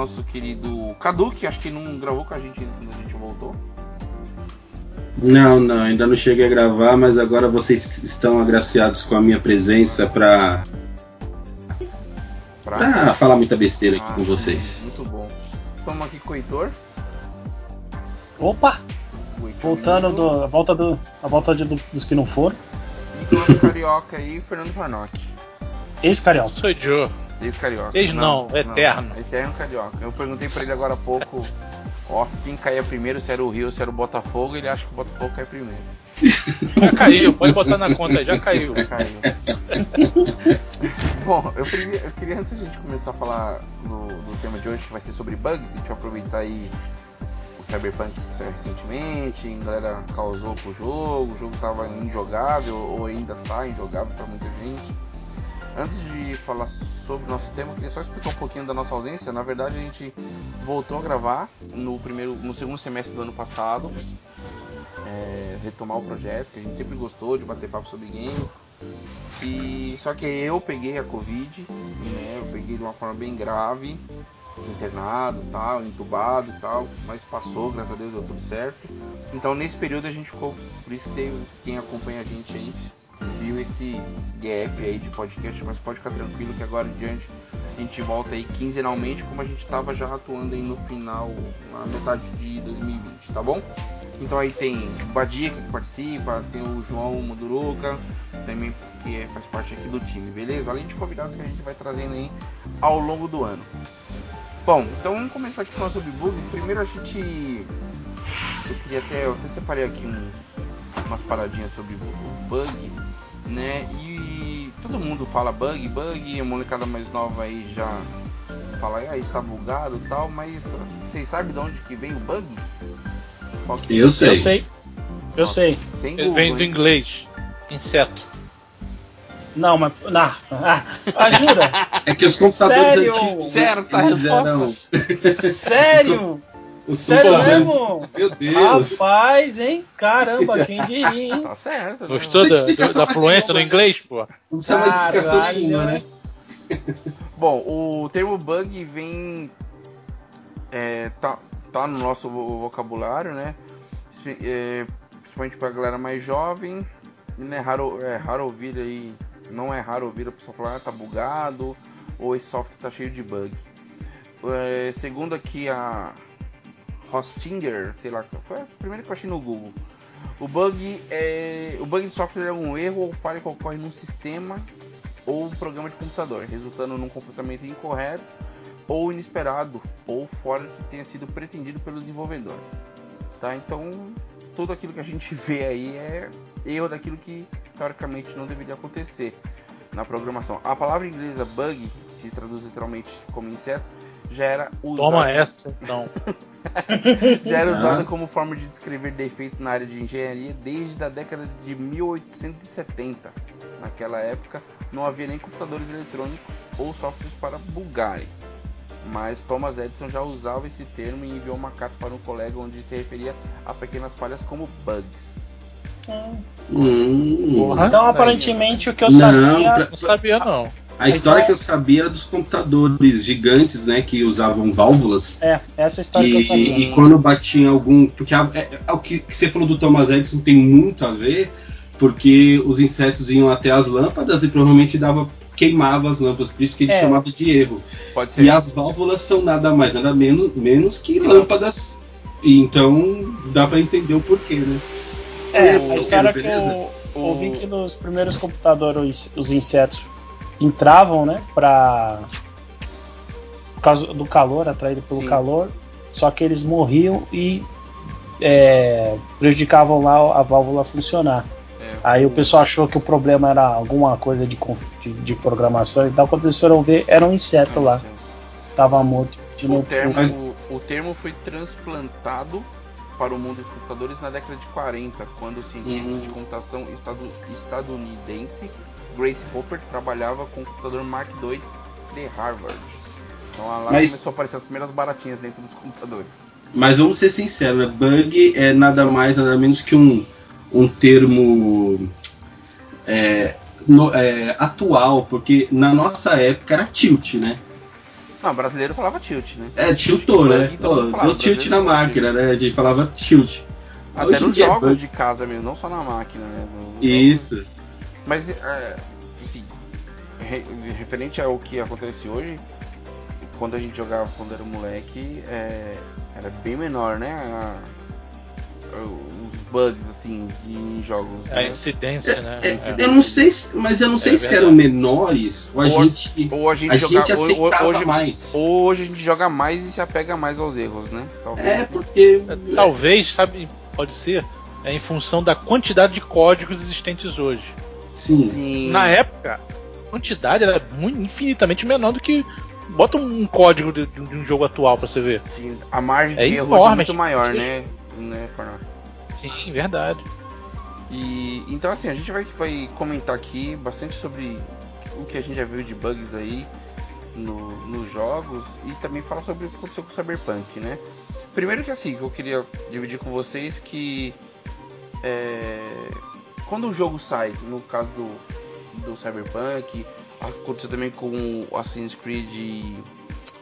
nosso querido Cadu, que acho que não gravou com a gente ainda quando a gente voltou. Não, não, ainda não cheguei a gravar, mas agora vocês estão agraciados com a minha presença para Pra... falar muita besteira aqui Ah, com vocês. Muito bom. Estamos aqui com o Heitor. Opa! o Heitor Voltando do, a volta, do, a volta de- do- dos que não foram. E com o carioca aí, Fernando Farnock. Ex-carioca. Sou Joe. Ex-carioca. Ex não, eterno. Eterno carioca. Eu perguntei pra ele agora há pouco, off, quem caía primeiro, se era o Rio ou se era o Botafogo, ele acha que o Botafogo cai primeiro. Já caiu, pode botar na conta aí, já caiu. Caiu. Bom, eu queria, eu queria antes da gente começar a falar do, do tema de hoje, que vai ser sobre bugs, a gente vai aproveitar aí o Cyberpunk que saiu recentemente, a galera causou pro jogo, o jogo tava injogável ou ainda tá injogável pra muita gente. Antes de falar sobre o nosso tema, queria só explicar um pouquinho da nossa ausência. Na verdade, a gente voltou a gravar no primeiro, no segundo semestre do ano passado, é, retomar o projeto, que a gente sempre gostou de bater papo sobre games. E só que eu peguei a Covid, né? Eu peguei de uma forma bem grave, internado, tal, entubado tal, mas passou, graças a Deus deu tudo certo. Então nesse período a gente ficou, por isso que teve, quem acompanha a gente aí viu esse gap aí de podcast, mas pode ficar tranquilo que agora em diante a gente volta aí quinzenalmente, como a gente estava já atuando aí no final, na metade de 2020, tá bom? Então aí tem Badia que participa, tem o João Muduruca, também que é- faz parte aqui do time, beleza? Além de convidados que a gente vai trazendo aí ao longo do ano. Bom, então vamos começar aqui falando sobre bug. Primeiro a gente. Eu queria até. Eu até separei aqui uns, umas paradinhas sobre bug, né? E todo mundo fala bug, bug, a molecada mais nova aí já fala, ah, está bugado e tal, mas vocês sabem de onde que vem o bug? Qual que- Eu sei. Eu sei. Eu sei. Sem Google, vem do inglês. Inseto. Não, mas. Não. Ah, ajuda! É que os computadores Sério? antigos. Certa eles resposta. eram- Sério? os Sério mesmo? Meu Deus. Rapaz, hein? Caramba, quem diria, hein? Tá certo. né? Gostou da, da, fluência no nenhuma, inglês, pô? Não precisa de explicação nenhuma, né? Bom, o termo bug vem. é, tá, tá no nosso vo- vocabulário, né? É, principalmente pra galera mais jovem. Não é raro, é raro ouvir aí. Não é raro ouvir a pessoa falar, ah, tá bugado, ou esse software tá cheio de bug. É, segundo aqui a Hostinger, sei lá, foi a primeira que eu achei no Google. O bug é. O bug de software é um erro ou falha que ocorre num sistema ou programa de computador, resultando num comportamento incorreto ou inesperado ou fora que tenha sido pretendido pelo desenvolvedor. Tá? Então, tudo aquilo que a gente vê aí é erro daquilo que teoricamente não deveria acontecer na programação. A palavra inglesa bug, se traduz literalmente como inseto, já era usada Toma essa, então. já era usada como forma de descrever defeitos na área de engenharia desde a década de 1870. Naquela época não havia nem computadores eletrônicos ou softwares para bugarem. Mas Thomas Edison já usava esse termo e enviou uma carta para um colega onde se referia a pequenas falhas como bugs. Hum. Porra. Então, aparentemente, o que eu Não, sabia. pra- Não sabia, não. A história que eu sabia era dos computadores gigantes, né? Que usavam válvulas. É, essa história que eu E, sabia. e quando batia em algum. Porque a- é- é o que, que você falou do Thomas Edison tem muito a ver, porque os insetos iam até as lâmpadas e provavelmente dava queimava as lâmpadas, por isso que ele É. chamava de erro. Pode ser. E as válvulas são nada mais, nada menos, menos que lâmpadas E então dá pra entender o porquê, né? É, O- a história que eu ouvi que nos primeiros computadores os insetos entravam, né, pra. por causa do calor, atraído pelo Sim. calor, só que eles morriam e é, prejudicavam lá a válvula funcionar. É, Aí o pessoal achou que o problema era alguma coisa de, de, de programação e tal. Quando eles foram ver, era um inseto lá, tava morto. de O termo, Mas- o, o termo foi transplantado para o mundo dos computadores na década de 40, quando o cientista Uhum. de computação estadu- estadunidense Grace Hopper trabalhava com o computador Mark II de Harvard. Então lá Mas- começou a aparecer as primeiras baratinhas dentro dos computadores. Mas vamos ser sinceros, né? bug é nada mais, nada menos que um, um termo é, no- é, atual, porque na nossa época era tilt, né? Não, brasileiro falava tilt, né? É, tiltou, né? Pô, falava, deu tilt na máquina, né? A gente falava tilt. Até Hoje nos é jogos bug. de casa mesmo, não só na máquina, né? No- nos jogos. Mas, é, assim, re- referente ao que acontece hoje, quando a gente jogava quando era moleque, é, era bem menor, né? A- os bugs, assim, em jogos. A né? incidência, né? É, É. Eu não sei, se- mas eu não sei É se verdade. eram menores ou a Ou- gente, Ou a gente, a joga, gente aceitava hoje, mais. Hoje a gente joga mais e se apega mais aos erros, né? Talvez. É, porque. É, Talvez, sabe, pode ser, é em função da quantidade de códigos existentes hoje. Sim. Sim. Na época, a quantidade era muito, infinitamente menor do que. Bota um código de, de um jogo atual pra você ver. sim, a margem É de erro é enorme, muito tipo, maior, né? né? Sim, verdade. E então assim, a gente vai, vai comentar aqui bastante sobre o que a gente já viu de bugs aí no- nos jogos e também falar sobre o que aconteceu com o Cyberpunk, né? Primeiro que assim, que eu queria dividir com vocês que é, quando o jogo sai, no caso do, do Cyberpunk, aconteceu também com o Assassin's Creed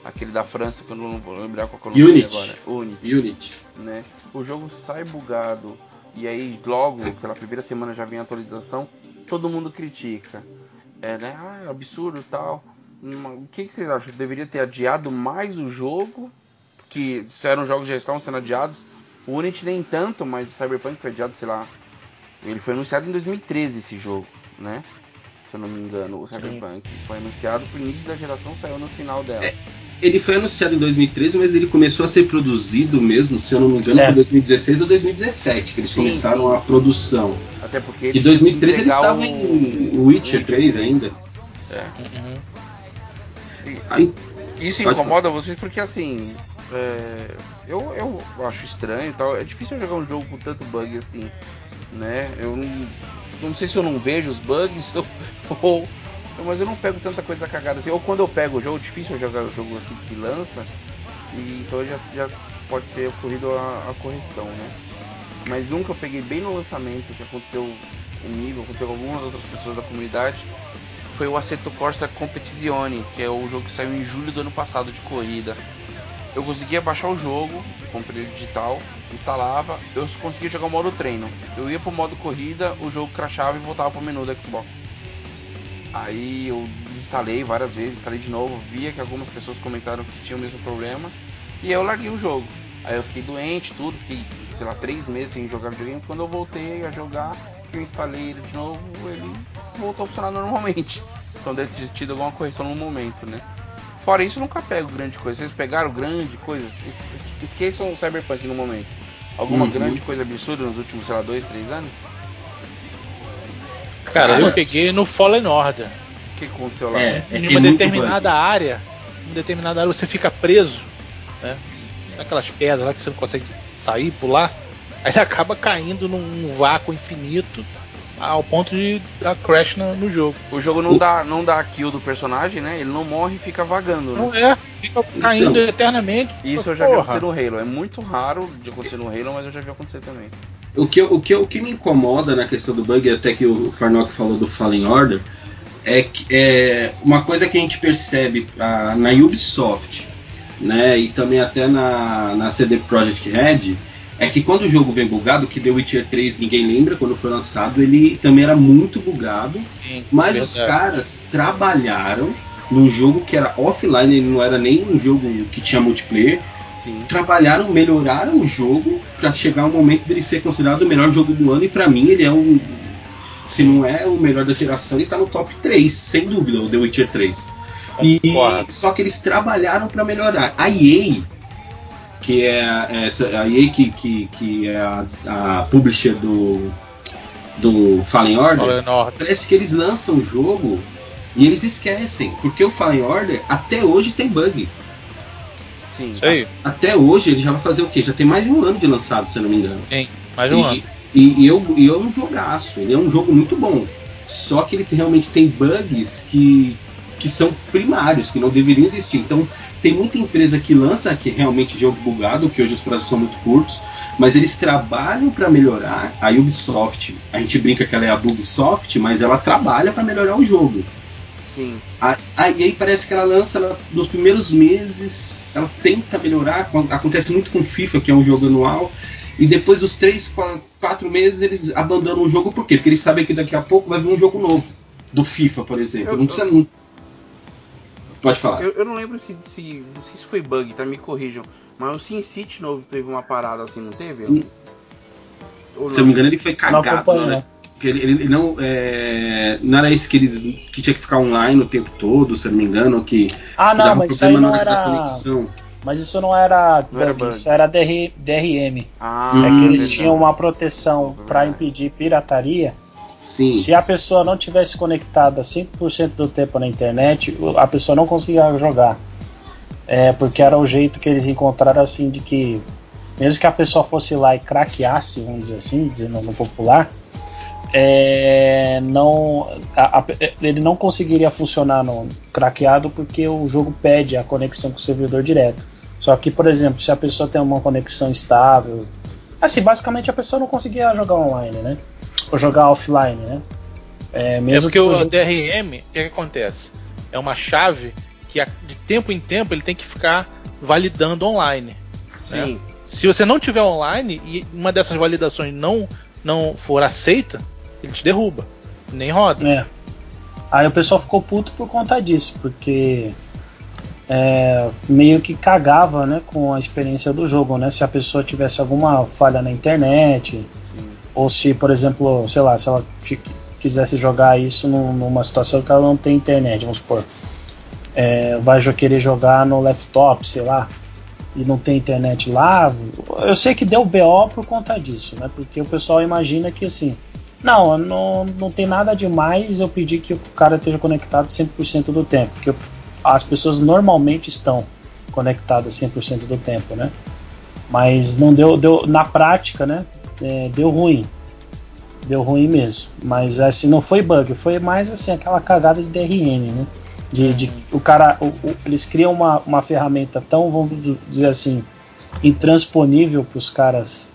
aquele da França, que eu não vou lembrar qual é o nome agora. Unity Unity. né? O jogo sai bugado e aí logo pela primeira semana já vem a atualização, todo mundo critica. É, né? Ah, é absurdo tal. O que, que vocês acham? Deveria ter adiado mais o jogo? Que se eram jogos que já estavam sendo adiados. O Unity nem tanto, mas o Cyberpunk foi adiado, sei lá. Ele foi anunciado em 2013 esse jogo, né? Se eu não me engano, o Cyberpunk. Foi anunciado pro início da geração, saiu no final dela. Ele foi anunciado em 2013, mas ele começou a ser produzido mesmo, se eu não me engano, É. foi em 2016 ou 2017 que eles Sim, começaram sim, a sim. produção. Até porque Em eles 2013 eles estavam o- em Witcher 3 ainda. É. Uhum. Aí, Isso incomoda vocês porque assim. é, eu, eu acho estranho e tal. É difícil eu jogar um jogo com tanto bug assim. Né? Eu não, não sei se eu não vejo os bugs ou. Mas eu não pego tanta coisa cagada assim. Ou quando eu pego o jogo, difícil jogar o jogo assim que lança. E então já, já pode ter ocorrido a, a correção, né? Mas um que eu peguei bem no lançamento, que aconteceu comigo, aconteceu com algumas outras pessoas da comunidade, foi o Assetto Corsa Competizione, que é o jogo que saiu em julho do ano passado de corrida. Eu conseguia baixar o jogo, comprei ele digital, instalava, eu conseguia jogar o modo treino. Eu ia pro modo corrida, o jogo crashava e voltava pro menu do Xbox. Aí eu desinstalei várias vezes, instalei de novo, via que algumas pessoas comentaram que tinha o mesmo problema, e eu larguei o jogo. Aí eu fiquei doente, tudo, fiquei, sei lá, três meses sem jogar videogame. Quando eu voltei a jogar, que eu instalei ele de novo, ele voltou a funcionar normalmente. Então deve ter tido alguma correção no momento, né? Fora isso, eu nunca pego grande coisa. Vocês pegaram grande coisa? Es- Esqueçam o Cyberpunk no momento. Alguma Uhum. grande coisa absurda nos últimos, sei lá, dois, três anos? Cara, eu peguei no Fallen Order. O que aconteceu lá? É, em tem uma muito determinada área, em uma determinada área você fica preso, né? Aquelas pedras lá que você não consegue sair, pular, aí ele acaba caindo num vácuo infinito ao ponto de dar crash no, no jogo. O jogo não dá, não dá kill do personagem, né? Ele não morre e fica vagando, né? Não é, fica caindo Então, eternamente. Isso eu já vi acontecer no Halo. É muito raro de acontecer no Halo, mas eu já vi acontecer também. O que, o, que, o que me incomoda na questão do bug, até que o Farnock falou do Fallen Order, é que é uma coisa que a gente percebe ah, na Ubisoft, né, e também até na, na CD Projekt Red, é que quando o jogo vem bugado, que The Witcher 3 ninguém lembra quando foi lançado, ele também era muito bugado, Sim, mas verdade. os caras trabalharam num jogo que era offline, ele não era nem um jogo que tinha multiplayer, Sim. trabalharam, melhoraram o jogo pra chegar ao momento dele ser considerado o melhor jogo do ano e pra mim ele é um se não é o melhor da geração, ele tá no top 3, sem dúvida, o The Witcher 3. E, só que eles trabalharam pra melhorar. A EA, que é a- essa, a EA que, que, que é a, a publisher do, do Fallen Order, Fallen Order. parece que eles lançam o jogo e eles esquecem, porque o Fallen Order até hoje tem bug. Sim. Isso aí. Até hoje ele já vai fazer o quê? Já tem mais de um ano de lançado, se eu não me engano. Tem. Mais de um e, ano. E, e eu, e é um jogaço, ele é um jogo muito bom. Só que ele tem- realmente tem bugs que, que são primários, que não deveriam existir. Então tem muita empresa que lança que é realmente jogo bugado, que hoje os prazos são muito curtos, mas eles trabalham para melhorar. A Ubisoft, a gente brinca que ela é a Bugsoft, mas ela trabalha para melhorar o jogo. Sim. A, a EA parece que ela lança ela, nos primeiros meses, ela tenta melhorar, acon- acontece muito com FIFA, que é um jogo anual, e depois dos 3, 4 meses eles abandonam o jogo, por quê? Porque eles sabem que daqui a pouco vai vir um jogo novo, do FIFA, por exemplo. Eu- não precisa. não- Pode falar. Eu, eu não lembro se, se. Não sei se foi bug, tá? Me corrijam. Mas o Sin City novo teve uma parada assim, não teve? Hum. Ou Se eu não me engano, ele foi Não cagado. acompanho, né? Porque ele, ele não, é, não era isso que eles que tinha que ficar online o tempo todo, se eu não me engano, que, Ah, que não, dava mas isso aí problema não na hora da era. conexão. Mas isso não era Não era bug, bug. isso era DR, DRM. Ah, é que eles verdade. tinham uma proteção para impedir pirataria. Sim. Se a pessoa não tivesse conectada 100% do tempo na internet, a pessoa não conseguia jogar. É, porque era o jeito que eles encontraram assim de que mesmo que a pessoa fosse lá e craqueasse, vamos dizer assim, dizendo no popular, é, não, a- a- ele não conseguiria funcionar no craqueado porque o jogo pede a conexão com o servidor direto. Só que, por exemplo, se a pessoa tem uma conexão estável, assim, basicamente a pessoa não conseguia jogar online, né? Ou jogar offline, né? É, É mesmo porque que o DRM, o que, que acontece? É uma chave que de tempo em tempo ele tem que ficar validando online. Sim. Se você não tiver online e uma dessas validações não, não for aceita, ele te derruba. Nem roda. É. Aí o pessoal ficou puto por conta disso, porque é, meio que cagava né, com a experiência do jogo, né? Se a pessoa tivesse alguma falha na internet. Ou se, por exemplo, sei lá, se ela quisesse jogar isso num- numa situação que ela não tem internet, vamos supor. É, vai querer jogar no laptop, sei lá, e não tem internet lá. Eu sei que deu BO por conta disso, né? Porque o pessoal imagina que assim, não, não, não tem nada demais eu pedir que o cara esteja conectado 100% do tempo, porque as pessoas normalmente estão conectadas 100% do tempo, né? Mas não deu, deu na prática, né? É, deu ruim. Deu ruim mesmo. Mas assim, não foi bug, foi mais assim, aquela cagada de DRM, né? De, de o cara, o- o- eles criam uma, uma ferramenta tão, vamos dizer assim, intransponível para os caras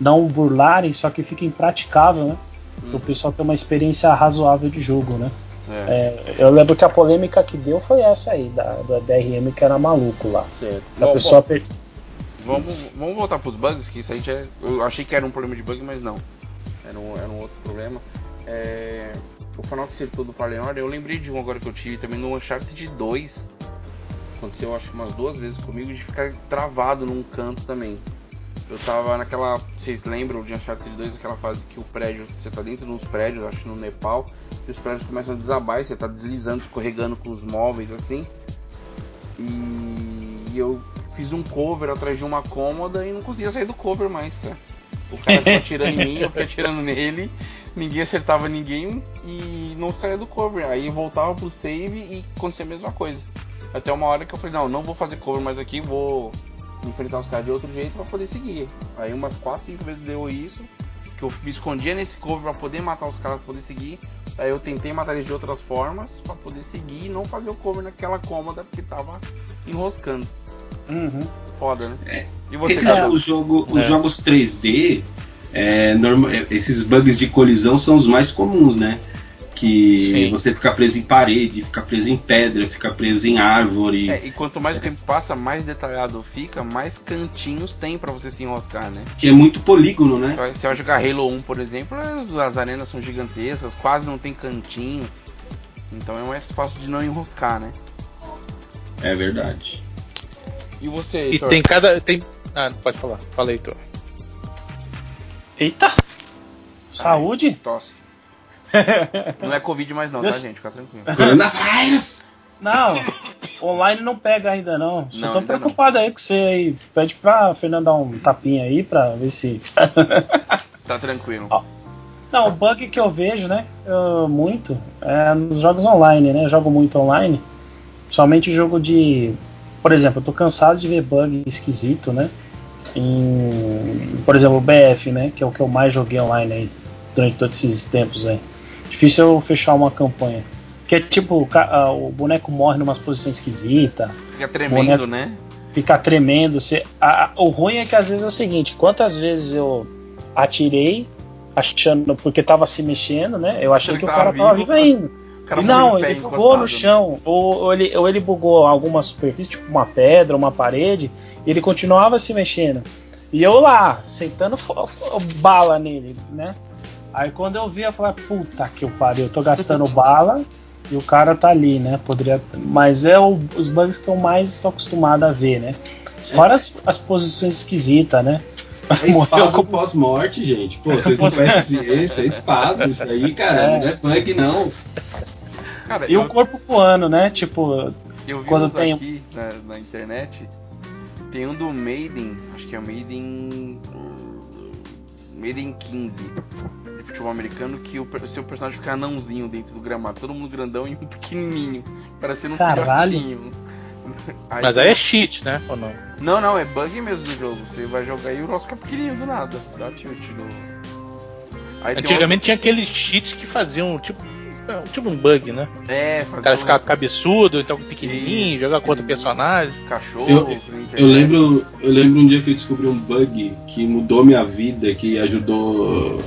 não burlarem, só que fica impraticável, né? Hum. O pessoal tem uma experiência razoável de jogo, né? É, É, eu lembro que a polêmica que deu foi essa aí, da, da DRM que era maluco lá. certo. A Bom, pessoa per- vamos, vamos voltar pros bugs, que isso aí já é, Eu achei que era um problema de bug, mas não. Era um, era um outro problema. É, o Final que acertou do Fallen eu lembrei de um agora que eu tive também no Uncharted 2. Aconteceu acho umas duas vezes comigo de ficar travado num canto também. Eu tava naquela. Vocês lembram de Uncharted 2, aquela fase que o prédio. Você tá dentro dos prédios, acho no Nepal, e os prédios começam a desabar e você tá deslizando, escorregando com os móveis assim. E eu fiz um cover atrás de uma cômoda e não conseguia sair do cover mais, cara. O cara ficou atirando em mim, eu fiquei atirando nele, ninguém acertava ninguém e não saía do cover. Aí eu voltava pro save e acontecia a mesma coisa. Até uma hora que eu falei, não, não vou fazer cover mais aqui, vou enfrentar os caras de outro jeito pra poder seguir. Aí umas 4, 5 vezes deu isso, que eu me escondia nesse cover pra poder matar os caras pra poder seguir. Aí eu tentei matar eles de outras formas pra poder seguir e não fazer o cover naquela cômoda porque tava enroscando. Uhum. Foda, né? E você, Esse, Cadu? o jogo, os É. jogos 3D, é, norma- é, esses bugs de colisão são os mais comuns, né? Que Sim. você fica preso em parede, fica preso em pedra, fica preso em árvore. É, e quanto mais o tempo passa, mais detalhado fica, mais cantinhos tem pra você se enroscar, né? Que é muito polígono, né? Você vai jogar Halo 1, por exemplo, as, as arenas são gigantescas, quase não tem cantinhos. Então é mais fácil de não enroscar, né? É verdade. E você, E Heitor? tem cada. Tem... Ah, pode falar. Fala Heitor. Eita! Saúde? Tosse. Não é Covid mais não, tá, Deus. gente? Fica tranquilo. Coronavírus! Não, online não pega ainda não. Só Não, tô ainda preocupado aí com você aí. Pede pra Fernando dar um tapinha aí pra ver se. Tá tranquilo. Ó. Não, o bug que eu vejo, né? eu- muito é nos jogos online, né? Eu jogo muito online. Somente jogo de. Por exemplo, eu tô cansado de ver bug esquisito, né? Em. Por exemplo, o BF, né? Que é o que eu mais joguei online aí durante todos esses tempos aí. Difícil eu fechar uma campanha. Que é tipo, o boneco morre numa posição esquisita, Fica tremendo, né? fica tremendo. Você, a- a- o ruim é que às vezes é o seguinte: quantas vezes eu atirei achando porque tava se mexendo, né? Eu achei Achando que o que cara tava tava vivo. vivo ainda. Cara não, ele bugou encostado. no chão, ou, ou ele, ou ele bugou alguma superfície, tipo uma pedra, uma parede, e ele continuava se mexendo. E eu lá, sentando bala nele, né? Aí quando eu vi, eu falei, puta que eu pariu, eu tô gastando bala e o cara tá ali, né? Poderia. Mas é o- os bugs que eu mais estou acostumado a ver, né? Fora as, as posições esquisitas, né? É Morreu espasmo com- pós-morte, gente. Pô, vocês não conhecem ciência, é espasmo isso aí, cara. É. Não é bug, não. Cara, E eu, o corpo voando, né? Tipo, eu vi quando tem- aqui na, na internet. Tem um do Maiden, acho que é o Maiden. Maiden 15 de futebol americano que o seu personagem fica anãozinho dentro do gramado, todo mundo grandão e um pequenininho, parecendo um Caralho. filhotinho. Mas aí é cheat, né? Ou não? Não, não, é bug mesmo do jogo. Você vai jogar e o nosso fica pequenininho do nada. Dá tilt no. Aí Antigamente tinha aqueles cheats que faziam tipo, tipo um bug, né? É, O cara ficava cabeçudo, então pequenininho, jogar contra o personagem. cachorro. Eu- Eu lembro, eu lembro um dia que eu descobri um bug que mudou minha vida, que ajudou.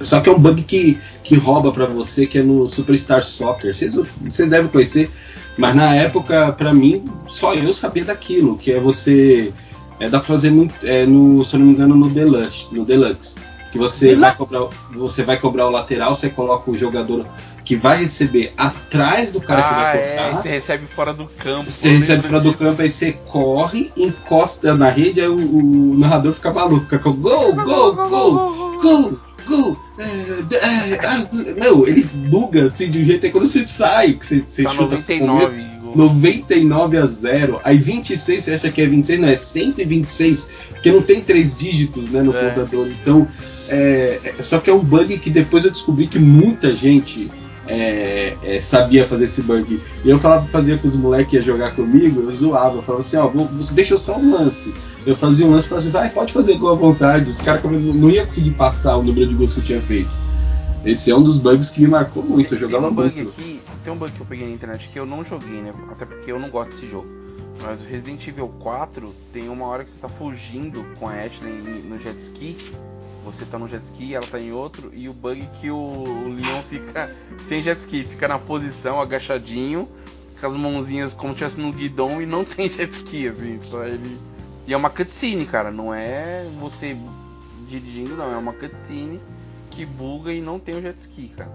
Só que é um bug que, que rouba pra você, que é no Superstar Soccer. Vocês, vocês devem conhecer, mas na época, pra mim, só eu sabia daquilo, que é você. É, dá pra fazer muito, é, no, se eu não me engano, no Deluxe. No Deluxe. Que você vai, cobrar, você vai cobrar o lateral, você coloca o jogador que vai receber atrás do cara que ah, vai é, cortar. você recebe fora do campo. Você recebe fora do disso. campo, aí você corre, encosta na rede, aí o, o narrador fica maluco, fica com gol, gol, gol, gol, gol. é, é, ah, Não, ele buga assim de um jeito aí quando você sai, que você, você Tá chuta 99. gol. 99 a 0. Aí 26 você acha que é 26, não é 126, porque não tem três dígitos né, no É. contador. Então, é, é- só que é um bug que depois eu descobri que muita gente é, é, sabia fazer esse bug. E eu falava, fazia com os moleques que ia jogar comigo, eu zoava, eu falava assim, ó, vou, deixa eu só um lance. Eu fazia um lance e falava assim, vai, pode fazer gol à vontade. Os caras não iam conseguir passar o número de gols que eu tinha feito. Esse é um dos bugs que me marcou muito, eu Tem jogava um bug muito. aqui, tem um bug que eu peguei na internet que eu não joguei, né? Até porque eu não gosto desse jogo. Mas o Resident Evil 4 tem uma hora que você tá fugindo com a Ashley no jet ski. Você tá no jet ski, ela tá em outro, e o bug que o, o Leon fica sem jet ski, fica na posição, agachadinho, com as mãozinhas como se estivesse no guidão e não tem jet ski, assim. Então ele... E é uma cutscene, cara, não é você dirigindo, não, é uma cutscene que buga e não tem o jet ski, cara.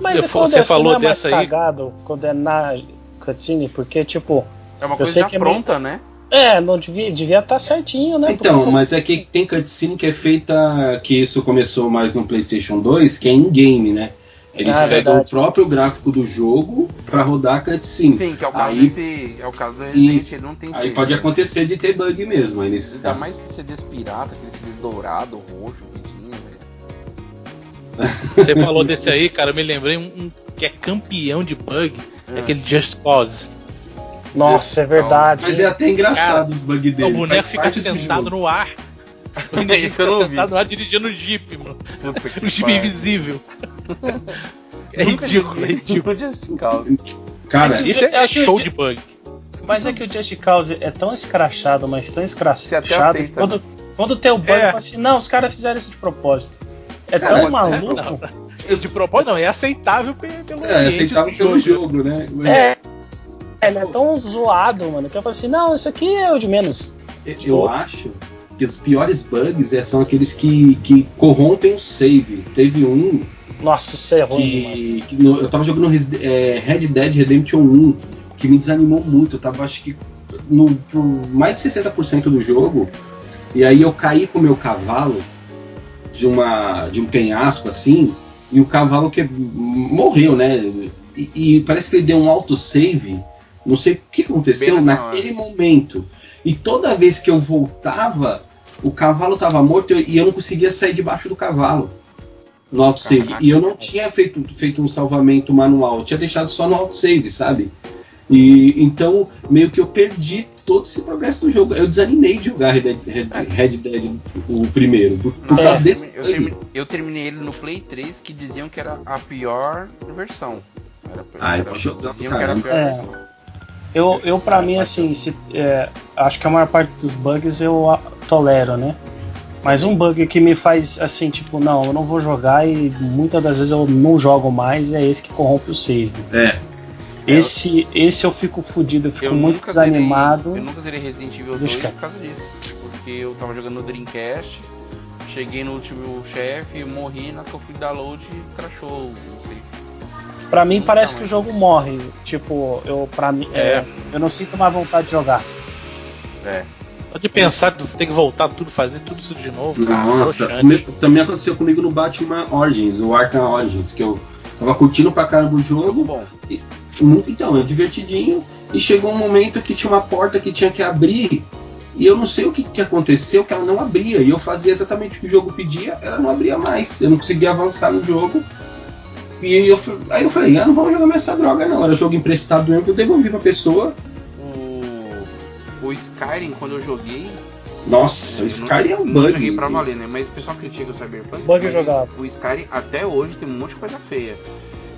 Mas Eu é fa- quando você é- falou não é mais dessa aí- cagado quando é na cutscene, porque, tipo, É uma coisa já é meio- pronta, né? É, não devia estar devia tá certinho, né? Então, Porque- mas é que tem cutscene que é feita, que isso começou mais no PlayStation 2, que é in-game, né? Eles Ah, é pegam verdade. o próprio gráfico do jogo pra rodar a cutscene. Sim, que é o caso Aí- desse. É o caso do Resident, Isso. ele não tem Aí pode né? acontecer de ter bug mesmo, aí nesses Ainda casos. mais se CDs pirata, aquele CDs dourado, roxo que tinha, velho. Você falou desse aí, cara, eu me lembrei um, um que é campeão de bug, é Ah. aquele Just Cause. Nossa, é verdade. Mas é até engraçado Cara, os bugs dele. o boneco fica sentado no ar. O inimigo eu fica sentado no ar dirigindo o Jeep, mano. O Jeep invisível. É Nunca ridículo, é ridículo. Just Cause. Cara, Isso é, é show de bug. Mas é que o Just Cause é tão escrachado, mas tão Você até escrachado, que aceita, quando, quando tem o bug, É. fala assim, não, os caras fizeram isso de propósito. É Cara, tão é- maluco. Não, de propósito não, é aceitável pe- pelo é ambiente aceitável pelo jogo. jogo, né? É, ele é tão zoado, mano, que eu falo assim, não, isso aqui é o de menos. Eu acho que os piores bugs é- são aqueles que, que corrompem o save. Teve um Nossa, isso é ruim que, que no- eu tava jogando é, Red Dead Redemption 1 que me desanimou muito. Eu tava acho que no, mais de 60% do jogo, e aí eu caí com o meu cavalo de, uma, de um penhasco assim, e o cavalo que morreu, né? E, e parece que ele deu um autosave, não sei o que aconteceu Bem na naquele momento. E toda vez que eu voltava, o cavalo estava morto e eu não conseguia sair debaixo do cavalo no autosave. E eu não tinha feito, feito um salvamento manual, eu tinha deixado só no autosave, sabe? E então meio que eu perdi todo esse progresso do jogo. Eu desanimei de jogar Red Dead, Red, Red Dead o primeiro, por, por Não, causa eu, desse. eu, termi- eu terminei ele no Play 3 que diziam que era a pior versão. Era, Ah, era, eu diziam que era a pior caramba. versão. Eu, eu para mim, assim, se- é, acho que a maior parte dos bugs eu a- tolero, né? Mas um bug que me faz assim, tipo, não, eu não vou jogar e muitas das vezes eu não jogo mais é esse que corrompe o save. É, Esse, esse eu fico fudido, eu fico Eu muito desanimado. Zerei, eu nunca zerei Resident Evil 2 Deixa por causa disso. Porque eu tava jogando no Dreamcast, cheguei no último chefe, morri, na que eu fui dar load e crashou. Não sei. Pra mim parece que o jogo morre. Tipo, eu para mim é, É. eu não sinto mais vontade de jogar. É. Só de pensar que ter que voltar tudo, fazer tudo isso de novo. Nossa, também aconteceu comigo no Batman Origins, o Arkham Origins, que eu tava curtindo pra caramba o Jogo bom. Muito, então, é divertidinho. E chegou um momento que tinha uma porta que tinha que abrir. E eu não sei o que, que aconteceu, que ela não abria. E eu fazia exatamente o que o jogo pedia, ela não abria mais. Eu não conseguia avançar no jogo. E eu, aí eu falei, ah, não vamos jogar mais essa droga não. Era jogo emprestado mesmo, eu devolvi pra pessoa. O, o Skyrim, quando eu joguei. Nossa, o eu Skyrim não, é um não bug. joguei pra valer, né? Mas o pessoal critica o Cyberpunk. Bug jogável. O Skyrim até hoje tem um monte de coisa feia.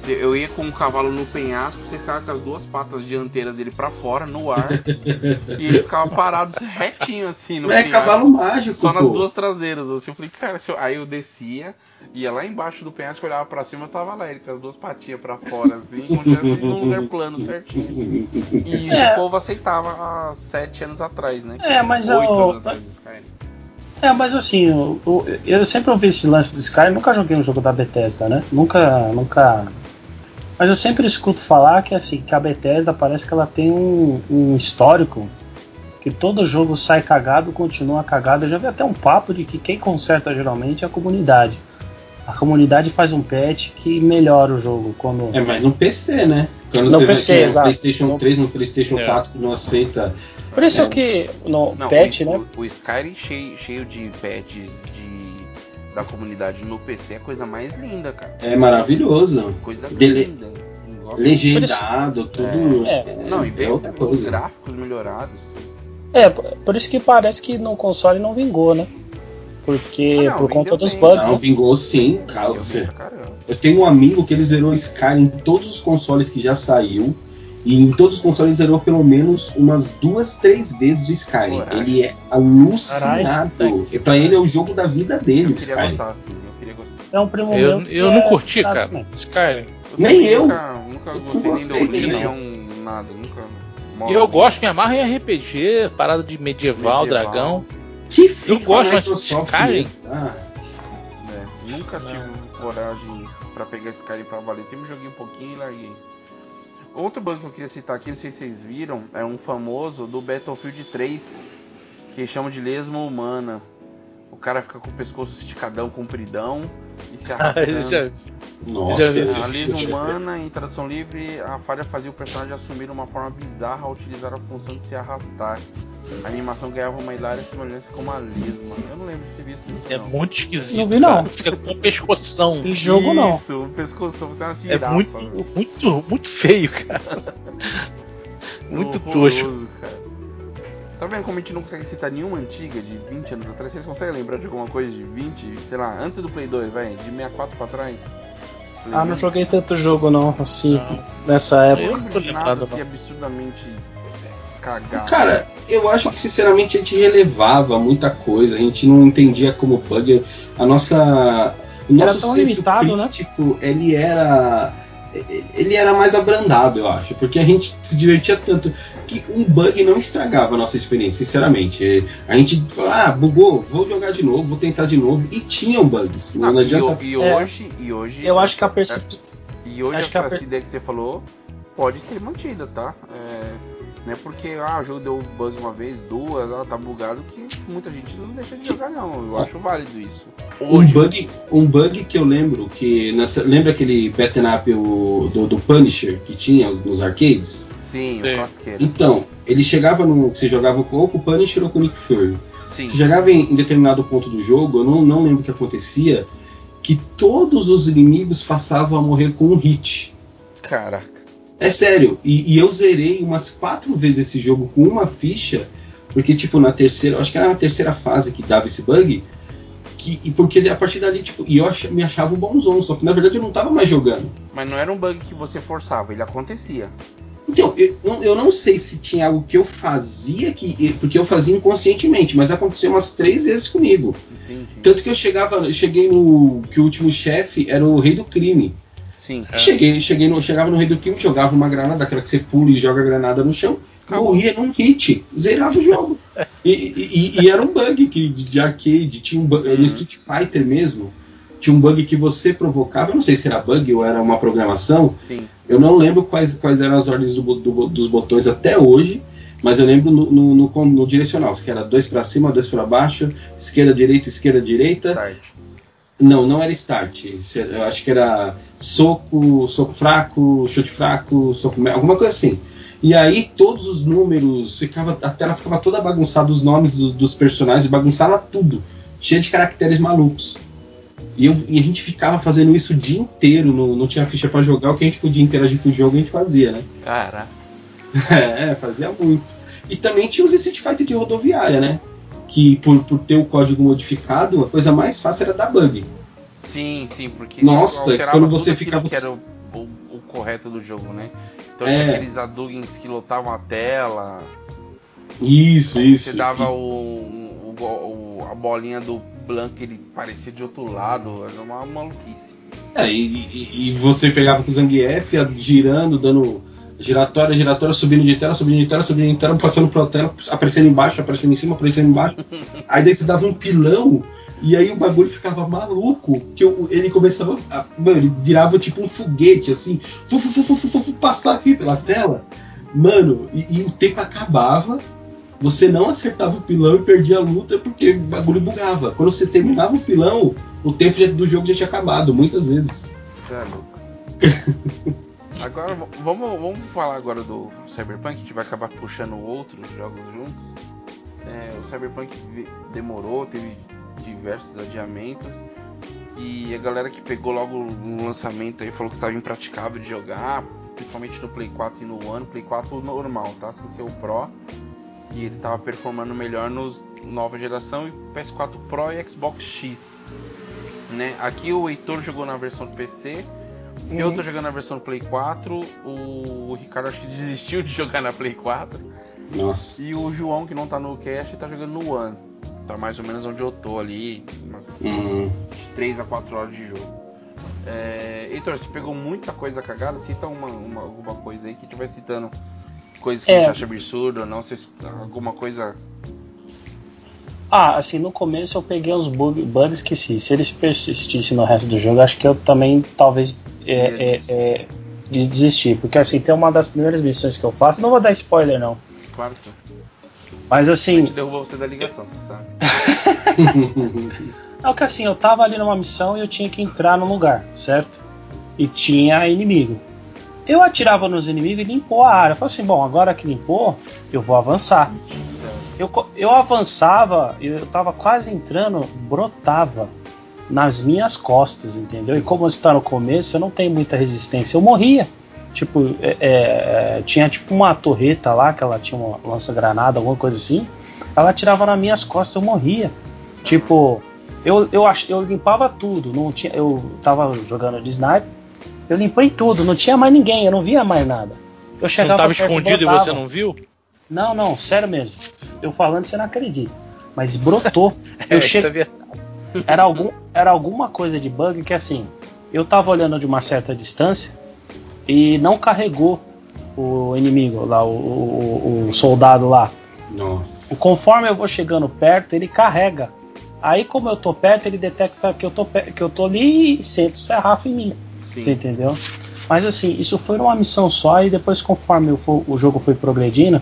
Eu ia com o cavalo no penhasco, você ficava com as duas patas dianteiras dele pra fora, no ar, e ele ficava parado retinho assim no Não é penhasco. cavalo mágico, Só nas pô. duas traseiras, assim, eu falei, cara, eu- aí eu descia, ia lá embaixo do penhasco, olhava pra cima, tava lá ele com as duas patinhas pra fora, assim, se estivesse num lugar plano certinho. E isso É. o povo aceitava há sete anos atrás, né? É, mas Oito eu- anos atrás. É, mas assim, eu, eu- eu sempre ouvi esse lance do Sky, nunca joguei um jogo da Bethesda, né? Nunca, nunca. Mas eu sempre escuto falar que assim, que a Bethesda parece que ela tem um, um histórico que todo jogo sai cagado, continua cagado. Eu já vi até um papo de que quem conserta geralmente é a comunidade. A comunidade faz um patch que melhora o jogo quando. É, mas no PC, né? Quando No você PC, vê que exato. No PlayStation No- 3, no PlayStation É. 4 que não aceita. Por isso É. que no Não, patch, o, né? o, o Skyrim cheio, cheio de patches de, da comunidade no PC é a coisa mais linda, cara. É maravilhoso. Coisa Dele- linda. Legendado, tudo. É. Não, e é bem outra os coisa. gráficos melhorados. É, por isso que parece que no console não vingou, né? Porque Ah, não, por conta dos bem. bugs, Não, né? vingou sim, cara. Eu, Você-. Eu tenho um amigo que ele zerou Skyrim em todos os consoles que já saiu. E em todos os consoles zerou pelo menos umas duas, três vezes o Skyrim. Ele é alucinado. Caralho, E pra ele é o jogo da vida dele, Eu queria Skyrim. gostar, assim. Eu queria gostar. É um primo Eu, meu. eu não é curti, cara. também. Skyrim. Nem também eu. Nunca, nunca Eu gostei nem gostei da também, religião, nada. Nunca. Eu gosto, me amarro em RPG, parada de medieval, Medieval. dragão. Que fica gosto, a mas Microsoft Skyrim-. Ah, É, nunca Não. tive coragem pra pegar esse cara pra valer. Sempre joguei um pouquinho e larguei. Outro bug que eu queria citar aqui, não sei se vocês viram, é um famoso do Battlefield 3, que chama de lesma humana. O cara fica com o pescoço esticadão, compridão e se Eu arrastando. já- nossa. Já vi A lesma vídeo. humana, em tradução livre, a falha fazia o personagem assumir uma forma bizarra ao utilizar a função de se arrastar. A animação ganhava uma hilária semelhança com uma lesma. Eu não lembro de ter visto isso. É não. muito esquisito. Não vi, não. cara. Fica com pescoção. Em jogo não. Isso, o pescoço, você é uma É girafa. muito, muito, muito feio, cara. Muito tosco. cara. Tá vendo como a gente não consegue citar nenhuma antiga de 20 anos atrás? Vocês conseguem lembrar de alguma coisa de 20, sei lá, antes do Play 2, vai, de 64 pra trás? Play Ah, não 1? joguei tanto jogo não, assim, Não. nessa Eu época. não Eu lembro tô de lembrado, nada assim não. absurdamente Cara, eu acho que sinceramente a gente relevava muita coisa, a gente não entendia como bug. A nossa. O Era nosso tão senso limitado, né? crítico, ele era. Ele era mais abrandado, eu acho, porque a gente se divertia tanto que um bug não estragava a nossa experiência, sinceramente. A gente falava, ah, bugou, vou jogar de novo, vou tentar de novo, e tinham bugs. Não, Não, e, adianta. e É. hoje, e hoje. Eu acho que a percepção. E hoje acho que a essa per- ideia que você falou pode ser mantida, tá? É, Não é porque ah, o jogo deu bug uma vez, duas, ah, tá bugado, que muita gente não deixa de jogar não. Eu acho válido isso. Um bug, um bug que eu lembro, que nessa, lembra aquele beat'em up o, do, do Punisher que tinha nos arcades? Sim, Sim. o. Então, ele chegava no. Você jogava com, ou com o Punisher ou com o Nick Fury. Sim. Você chegava em, em determinado ponto do jogo, eu não, não lembro o que acontecia, que todos os inimigos passavam a morrer com um hit. Caraca. É sério, e, e eu zerei umas quatro vezes esse jogo com uma ficha, porque, tipo, na terceira, acho que era na terceira fase que dava esse bug, que, e porque a partir dali, tipo, e eu ach- me achava um bonzão, só que na verdade eu não tava mais jogando. Mas não era um bug que você forçava, ele acontecia. Então, eu, não- eu não sei se tinha algo que eu fazia, que, porque eu fazia inconscientemente, mas aconteceu umas três vezes comigo. Entendi. Tanto que eu chegava, eu cheguei no. que o último chefe era o rei do crime. Sim. É. Cheguei, cheguei no, chegava no rei do crime, jogava uma granada, aquela que você pula e joga a granada no chão, Acabou. morria num hit, zerava o jogo. E, e- e- era um bug que, de, de arcade, tinha um bug, Uhum. no Street Fighter mesmo, tinha um bug que você provocava, eu não sei se era bug ou era uma programação, Sim. eu não lembro quais, quais eram as ordens do do dos botões até hoje, mas eu lembro no, no, no, no direcional, que era dois para cima, dois para baixo, esquerda, direita, esquerda, direita. Start. Não, não era start. Eu acho que era soco, soco fraco, chute fraco, soco alguma coisa assim. E aí todos os números, ficava, a tela ficava toda bagunçada, os nomes do- dos personagens, bagunçava tudo, cheio de caracteres malucos. E, eu- e a gente ficava fazendo isso o dia inteiro, não, não tinha ficha pra jogar, o que a gente podia interagir com o jogo a gente fazia, né? Caraca. É, fazia muito. E também tinha os Street Fighter de rodoviária, né? Que por, por ter o código modificado, a coisa mais fácil era dar bug. Sim, sim, porque Nossa, alterava quando você ficava- que era o, o- o correto do jogo, né? Então É. aqueles adugens que lotavam a tela, Isso, isso. você dava o, o- o- a bolinha do Blanco, ele parecia de outro lado, era uma maluquice. É, e, e- e você pegava com o Zangief girando, dando giratória, giratória, subindo de tela, subindo de tela, subindo de tela, passando pela tela, aparecendo embaixo, aparecendo em cima, aparecendo embaixo. aí daí você dava um pilão e aí o bagulho ficava maluco, que eu- ele começava. A, mano, ele virava tipo um foguete, assim, fu, fu, fu, fu, fu, fu, fu, passar assim pela tela. Mano, e, e o tempo acabava. Você não acertava o pilão e perdia a luta porque o bagulho bugava. Quando você terminava o pilão, o tempo já- do jogo já tinha acabado, muitas vezes. Isso é louco. agora vamos, vamos falar agora do Cyberpunk, a gente vai acabar puxando outros jogos juntos. É, o Cyberpunk demorou, teve diversos adiamentos. E a galera que pegou logo no lançamento aí falou que estava impraticável de jogar, principalmente no Play 4 e no One, Play 4 normal, tá? Sem ser o Pro. E ele tava performando melhor nos nova geração e PS4 Pro e Xbox X. Né? Aqui o Heitor jogou na versão do PC, eu tô jogando na versão do Play 4, o Ricardo acho que desistiu de jogar na Play 4. Nossa. E o João, que não tá no cast, tá jogando no One. Tá mais ou menos onde eu tô ali, umas Hum, de 3 a 4 horas de jogo. É, Heitor, você pegou muita coisa cagada, cita uma, uma- alguma coisa aí que a gente vai citando coisas que a É. gente acha absurdo ou não, se alguma coisa. Ah, assim, no começo eu peguei uns bug- bugs que se, se eles persistissem no resto do jogo, acho que eu também talvez é, é, é, de- desistir. Porque assim, tem uma das primeiras missões que eu faço, não vou dar spoiler não. Claro que. Mas A assim, gente derrubou você da ligação, você sabe. é o que assim, eu tava ali numa missão e eu tinha que entrar num lugar, certo? E tinha inimigo. Eu atirava nos inimigos e limpou a área. Eu falei assim, bom, agora que limpou, eu vou avançar. Eu, eu avançava, eu tava quase entrando, brotava nas minhas costas, entendeu? E como está no começo, eu não tenho muita resistência, eu morria. Tipo, é, é, tinha tipo uma torreta lá, que ela tinha uma lança-granada, alguma coisa assim. Ela atirava nas minhas costas, eu morria. Tipo, eu, eu, eu limpava tudo, não tinha, eu tava jogando de sniper, eu limpei tudo, não tinha mais ninguém, eu não via mais nada. Eu Não chegava tava perto, escondido e brotava. você não viu? Não, não, sério mesmo. Eu falando, você não acredita. Mas brotou. Eu É, che... era, algum, era alguma coisa de bug que assim, eu tava olhando de uma certa distância e não carregou o inimigo lá, o, o- o soldado lá. Nossa. Conforme eu vou chegando perto, ele carrega. Aí, como eu tô perto, ele detecta que eu tô, que eu tô ali e senta o serrafo em mim. Sim. Você entendeu? Mas assim, isso foi uma missão só e depois conforme o, o jogo foi progredindo,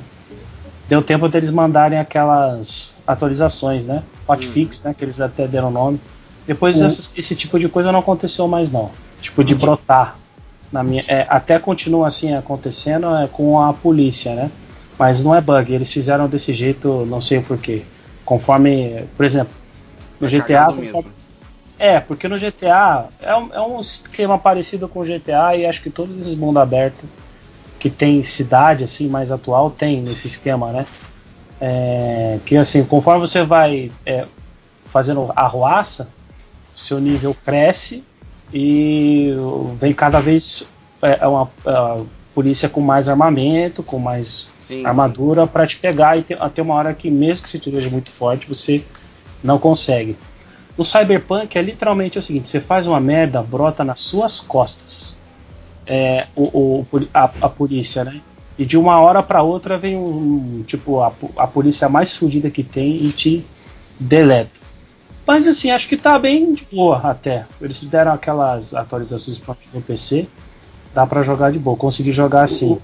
deu tempo deles mandarem aquelas atualizações, né? Hotfix, uhum. né? Que eles até deram nome. Depois uhum. esse, esse, tipo de coisa não aconteceu mais não. Tipo de brotar. Na minha, é, até continua assim acontecendo é, com a polícia, né? Mas não é bug, eles fizeram desse jeito, não sei porquê. Conforme, por exemplo, no é GTA. Conforme, é, porque no GTA é um, é um esquema parecido com o GTA e acho que todos esses mundo aberto que tem cidade assim mais atual tem nesse esquema, né? É, que assim, conforme você vai é, fazendo arruaça, seu nível cresce e vem cada vez é, é uma, é, polícia com mais armamento, com mais sim, armadura para te pegar e até uma hora que mesmo que você esteja muito forte, você não consegue. No Cyberpunk é literalmente o seguinte: você faz uma merda, brota nas suas costas é, o, o a, a, polícia, né? E de uma hora para outra vem um, tipo a, a polícia mais fodida que tem e te deleta. Mas assim, acho que tá bem de boa até. Eles deram aquelas atualizações no PC, dá para jogar de boa. Consegui jogar assim.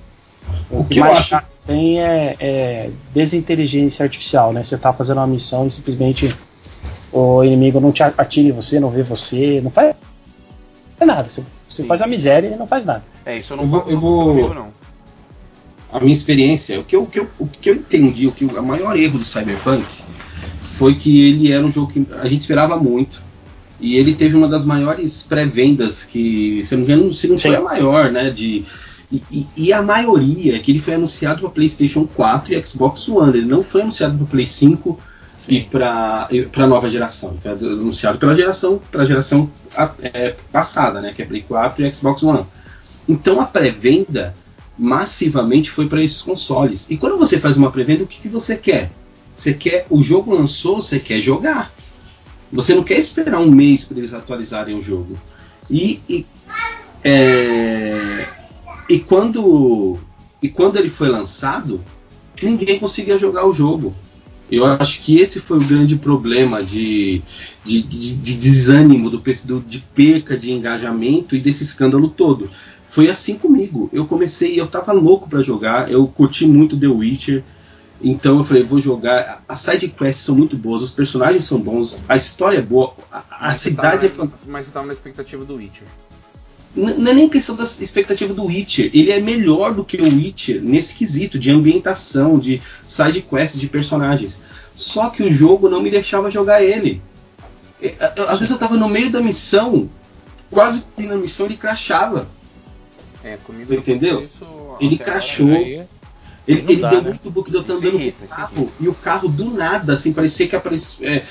O, o que, que mais acho... tem é, é, desinteligência artificial, né? Você tá fazendo uma missão e simplesmente o inimigo não te atira em você, não vê você, não faz nada. Você, você faz a miséria e não faz nada. É, isso eu não eu vou, eu vou... Comigo, não. A minha experiência, o que eu, o que eu, o que eu entendi, o que o maior erro do Cyberpunk foi que ele era um jogo que a gente esperava muito. E ele teve uma das maiores pré-vendas que, se não me engano, se não foi a maior, né? De, e, e, a maioria é que ele foi anunciado para PlayStation 4 e Xbox One. Ele não foi anunciado para Play 5 Sim. e para a nova geração. Foi anunciado pela geração para a geração é, passada, né? Que é Play 4 e Xbox One. Então a pré-venda massivamente foi para esses consoles. E quando você faz uma pré-venda, o que, que você quer? Você quer o jogo lançou, você quer jogar. Você não quer esperar um mês para eles atualizarem o jogo. E, e, é, e quando e quando ele foi lançado, ninguém conseguia jogar o jogo. Eu acho que esse foi o grande problema de, de, de, de desânimo, do, do, de perca de engajamento e desse escândalo todo. Foi assim comigo. Eu comecei, eu tava louco para jogar, eu curti muito The Witcher. Então eu falei, vou jogar. As side quests são muito boas, os personagens são bons, a história é boa, a, a cidade é fantástica. Mas você tava na expectativa do Witcher. não é nem questão da expectativa do Witcher. Ele é melhor do que o Witcher nesse quesito de ambientação, de side quests, de personagens. Só que o jogo não me deixava jogar ele. Às vezes eu tava no meio da missão, quase na missão ele crachava. É, comigo Você entendeu? Ele crachou. Aí ele, ele deu né? muito book de eu estar andando irrita, com o carro e o carro do nada, assim, parecia que aparecia, é,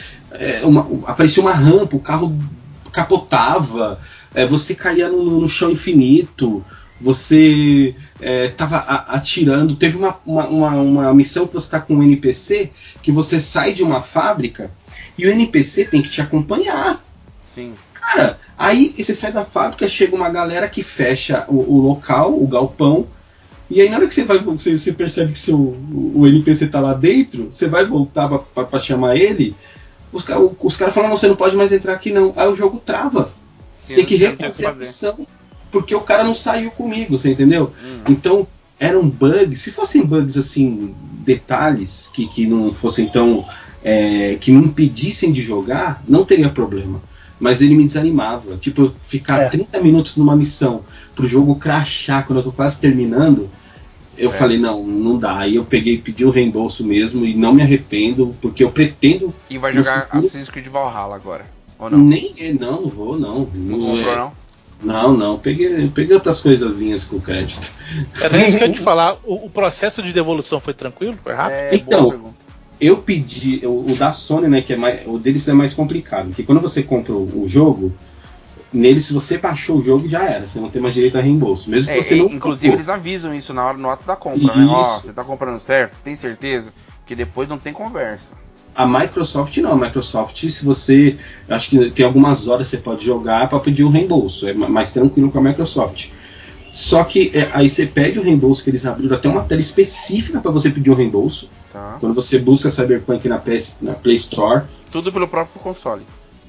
é, uma, aparecia uma rampa, o carro capotava, é, você caía no, no, chão infinito, você estava é, atirando. Teve uma, uma, uma, uma missão que você está com um NPC que você sai de uma fábrica e o NPC tem que te acompanhar. Sim. Cara, aí você sai da fábrica, chega uma galera que fecha o, o local, o galpão, e aí na hora que você vai, você, você percebe que seu, o NPC está lá dentro, você vai voltar para chamar ele, os, os caras falam, não, você não pode mais entrar aqui não. Aí o jogo trava. Você tem que refazer a missão. Porque o cara não saiu comigo, você entendeu? Hum. Então, eram bugs, se fossem bugs assim, detalhes que, que não fossem tão. É, que me impedissem de jogar, não teria problema. Mas ele me desanimava. Tipo, ficar é. 30 minutos numa missão pro jogo crachar quando eu tô quase terminando, eu é. falei, não, não dá. Aí eu peguei pedi o reembolso mesmo e não me arrependo, porque eu pretendo. E vai jogar futuro... Assassin's Creed Valhalla agora? Ou não? Nem, não, não vou, não. Não, não comprou, é... não? Não, não, peguei, peguei outras coisazinhas com crédito. Era isso que eu ia te falar. O, o, processo de devolução foi tranquilo? Foi rápido? É, então, eu pedi, o, o, da Sony, né, que é mais, o deles é mais complicado, porque quando você compra o, o, jogo, nele se você baixou o jogo já era, você não tem mais direito a reembolso, mesmo é, que você não Inclusive comprou. eles avisam isso na hora no ato da compra, isso. né? Ó, você tá comprando certo, tem certeza? Que depois não tem conversa. A Microsoft não, a Microsoft, se você. Acho que tem algumas horas você pode jogar para pedir o um reembolso. É mais tranquilo com a Microsoft. Só que é, aí você pede o reembolso, que eles abriram até uma tela específica para você pedir o reembolso. Tá. Quando você busca Cyberpunk na, PS, na Play Store. Tudo pelo próprio console.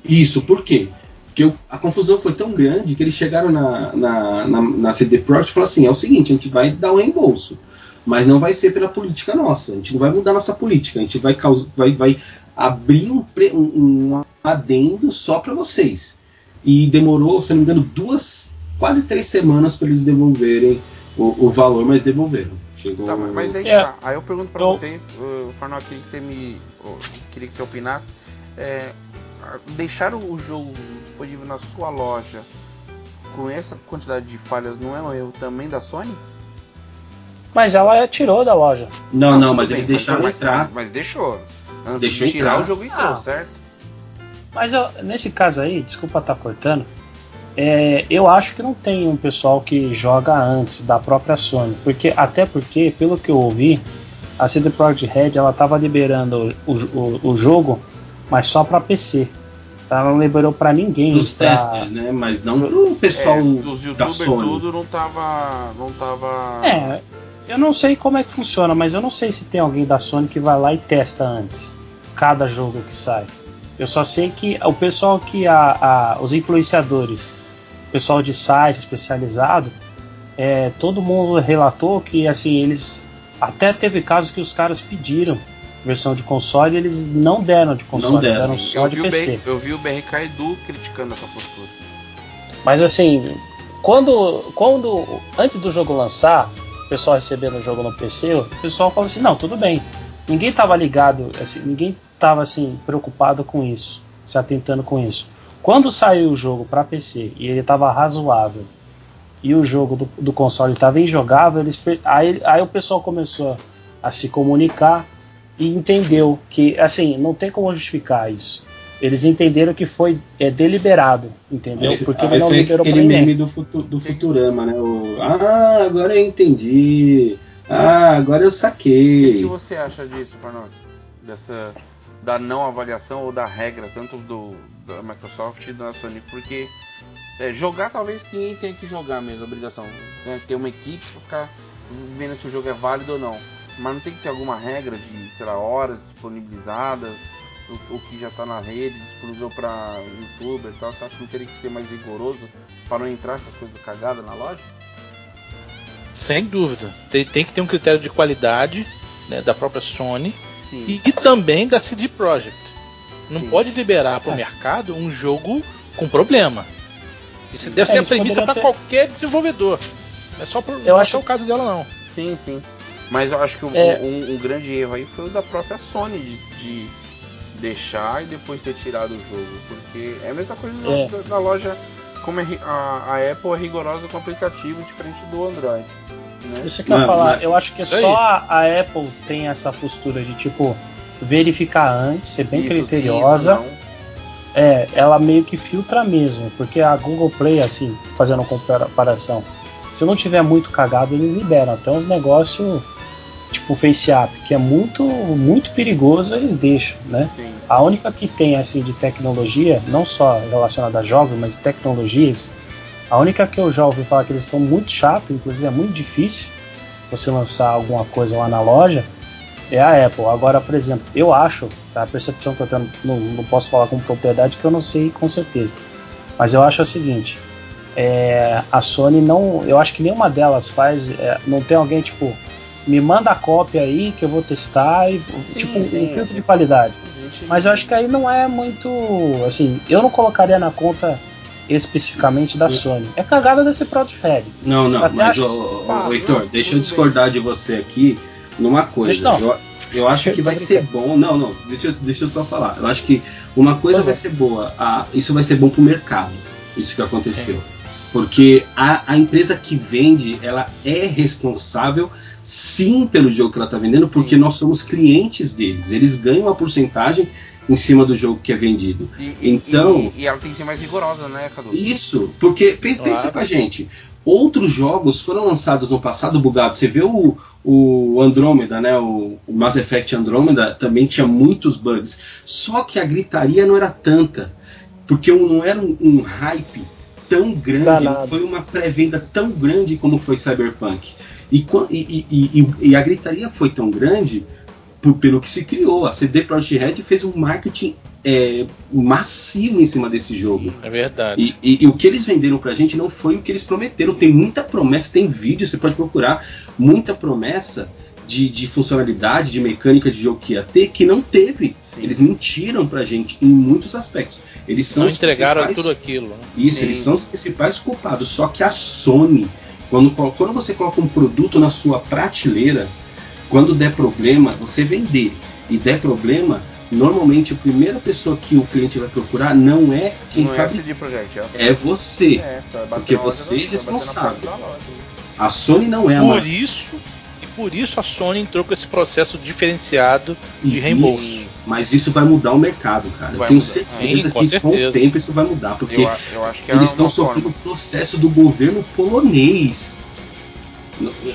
Isso, por quê? Porque a confusão foi tão grande que eles chegaram na, na, na, na CD Projekt e falaram assim: é o seguinte, a gente vai dar um reembolso, mas não vai ser pela política nossa, a gente não vai mudar nossa política, a gente vai, vai, vai abrir um, um, um adendo só para vocês. E demorou, se não me engano, duas, quase três semanas para eles devolverem o, o, valor, mas devolveram. Chegou tá, mas aí, é. tá. aí eu pergunto para vocês, o Farnock, queria que você me queria que você opinasse. É, deixar o jogo disponível na sua loja com essa quantidade de falhas não é um erro também da Sony? Mas ela tirou da loja. Não, não, não mas eles deixaram mas, entrar. Mas, mas, deixou. Antes deixou de tirar entrar. o jogo inteiro, ah. certo? Mas eu, nesse caso aí, desculpa estar tá cortando, é, eu acho que não tem um pessoal que joga antes da própria Sony, porque até porque, pelo que eu ouvi, a CD Projekt Red ela estava liberando o, o, o, jogo, mas só para PC. Ela não liberou para ninguém. Os pra... testers, né? Mas não pro pessoal é, da Sony. tudo não tava, não tava. É, eu não sei como é que funciona, mas eu não sei se tem alguém da Sony que vai lá e testa antes cada jogo que sai. Eu só sei que o pessoal que a, a os influenciadores, pessoal de site especializado, é, todo mundo relatou que assim eles até teve casos que os caras pediram versão de console e eles não deram de console, não deram, deram só eu de PC. eu vi o BRK Edu criticando essa postura. Mas assim, quando, quando antes do jogo lançar, o pessoal recebendo o jogo no PC, o pessoal falou assim: não, tudo bem. Ninguém estava ligado, assim, ninguém estava assim preocupado com isso, se atentando com isso. Quando saiu o jogo para PC e ele estava razoável e o jogo do, do console estava injogável, eles, aí, aí o pessoal começou a, a se comunicar e entendeu que assim não tem como justificar isso. Eles entenderam que foi é, deliberado, entendeu? Porque ele não liberou aquele meme do, futu, do Futurama, né? O, ah, agora eu entendi. Ah, agora eu saquei. O que, que você acha disso, Farnock? Dessa da não avaliação ou da regra, tanto do da Microsoft e da Sony, porque é, jogar talvez ninguém tenha que jogar mesmo, obrigação. Né? Ter uma equipe para ficar vendo se o jogo é válido ou não. Mas não tem que ter alguma regra de, sei lá, horas disponibilizadas, o, o que já está na rede, disponibilizou para youtuber e tal. Você acha que não teria que ser mais rigoroso para não entrar essas coisas cagadas na loja? Sem dúvida. Tem, tem que ter um critério de qualidade né, da própria Sony e, e, também da CD Projekt. Não Sim. pode liberar para o é. mercado um jogo com problema. Isso deve é, ser a premissa para ter... qualquer desenvolvedor. Não é só pro, eu não acho... é o caso dela não. Sim, sim. Mas eu acho que é. um, um, grande erro aí foi o da própria Sony de, de, deixar e depois ter tirado o jogo. Porque é a mesma coisa é. da, da, loja, como é, a, a, Apple é rigorosa com o aplicativo diferente do Android. Né? Isso que eu ia falar, eu acho que só a, a, Apple tem essa postura de tipo verificar antes, ser bem isso, criteriosa. Sim, é, ela meio que filtra mesmo, porque a Google Play, assim, fazendo comparação, se não tiver muito cagado, eles liberam até uns negócios tipo FaceApp, que é muito muito perigoso, eles deixam, né? Sim. A única que tem assim de tecnologia, não só relacionada a jogos, mas tecnologias, a única que eu já ouvi falar que eles são muito chato, inclusive é muito difícil você lançar alguma coisa lá na loja, é a Apple. Agora, por exemplo, eu acho, tá, a percepção que eu tenho, não, não posso falar com propriedade que eu não sei com certeza, mas eu acho o seguinte, é, a Sony não, eu acho que nenhuma delas faz, é, não tem alguém tipo me manda a cópia aí que eu vou testar e sim, tipo sim. um filtro de qualidade. Mas eu acho que aí não é muito assim, eu não colocaria na conta especificamente da Sony. É cagada desse Red. Não, não, mas acho... o, o, Heitor, deixa eu discordar bem. de você aqui numa coisa. Eu, eu acho que vai ser bom. Não, não, deixa, deixa eu só falar. Eu acho que uma coisa vai é. ser boa. A, isso vai ser bom pro mercado. Isso que aconteceu. Porque a, a empresa que vende, ela é responsável sim pelo jogo que ela está vendendo, sim. porque nós somos clientes deles. Eles ganham uma porcentagem em cima do jogo que é vendido. E, então, e, e, ela tem que ser mais rigorosa, né, Cadu? Isso, porque pensa claro. com a gente. Outros jogos foram lançados no passado bugados. Você vê o, o Andromeda, né? O, o Mass Effect Andromeda também tinha muitos bugs. Só que a gritaria não era tanta. Porque não era um, um hype tão grande, não foi uma pré-venda tão grande como foi Cyberpunk. E, e, e, e, a gritaria foi tão grande por, pelo que se criou. A CD Projekt Red fez um marketing é, massivo em cima desse jogo. É verdade. E, e, e, o que eles venderam pra gente não foi o que eles prometeram. Tem muita promessa, tem vídeo, você pode procurar, muita promessa de, de funcionalidade, de mecânica de jogo que ia ter, que não teve. Sim. Eles mentiram pra gente em muitos aspectos. Eles são não entregaram tudo aquilo. Né? Isso, Sim. eles são os principais culpados. Só que a Sony, quando, quando você coloca um produto na sua prateleira, quando der problema, você vender e der problema, normalmente a primeira pessoa que o cliente vai procurar não é quem não fabrica. É, Project, é, é você. É, porque você é responsável. A Sony não é a Por isso, e por isso a Sony entrou com esse processo diferenciado de reembolso. Mas isso vai mudar o mercado, cara. Vai eu tenho mudar. certeza Sim, com que certeza. com o tempo isso vai mudar, porque eu, eu eles estão sofrendo o processo do governo polonês.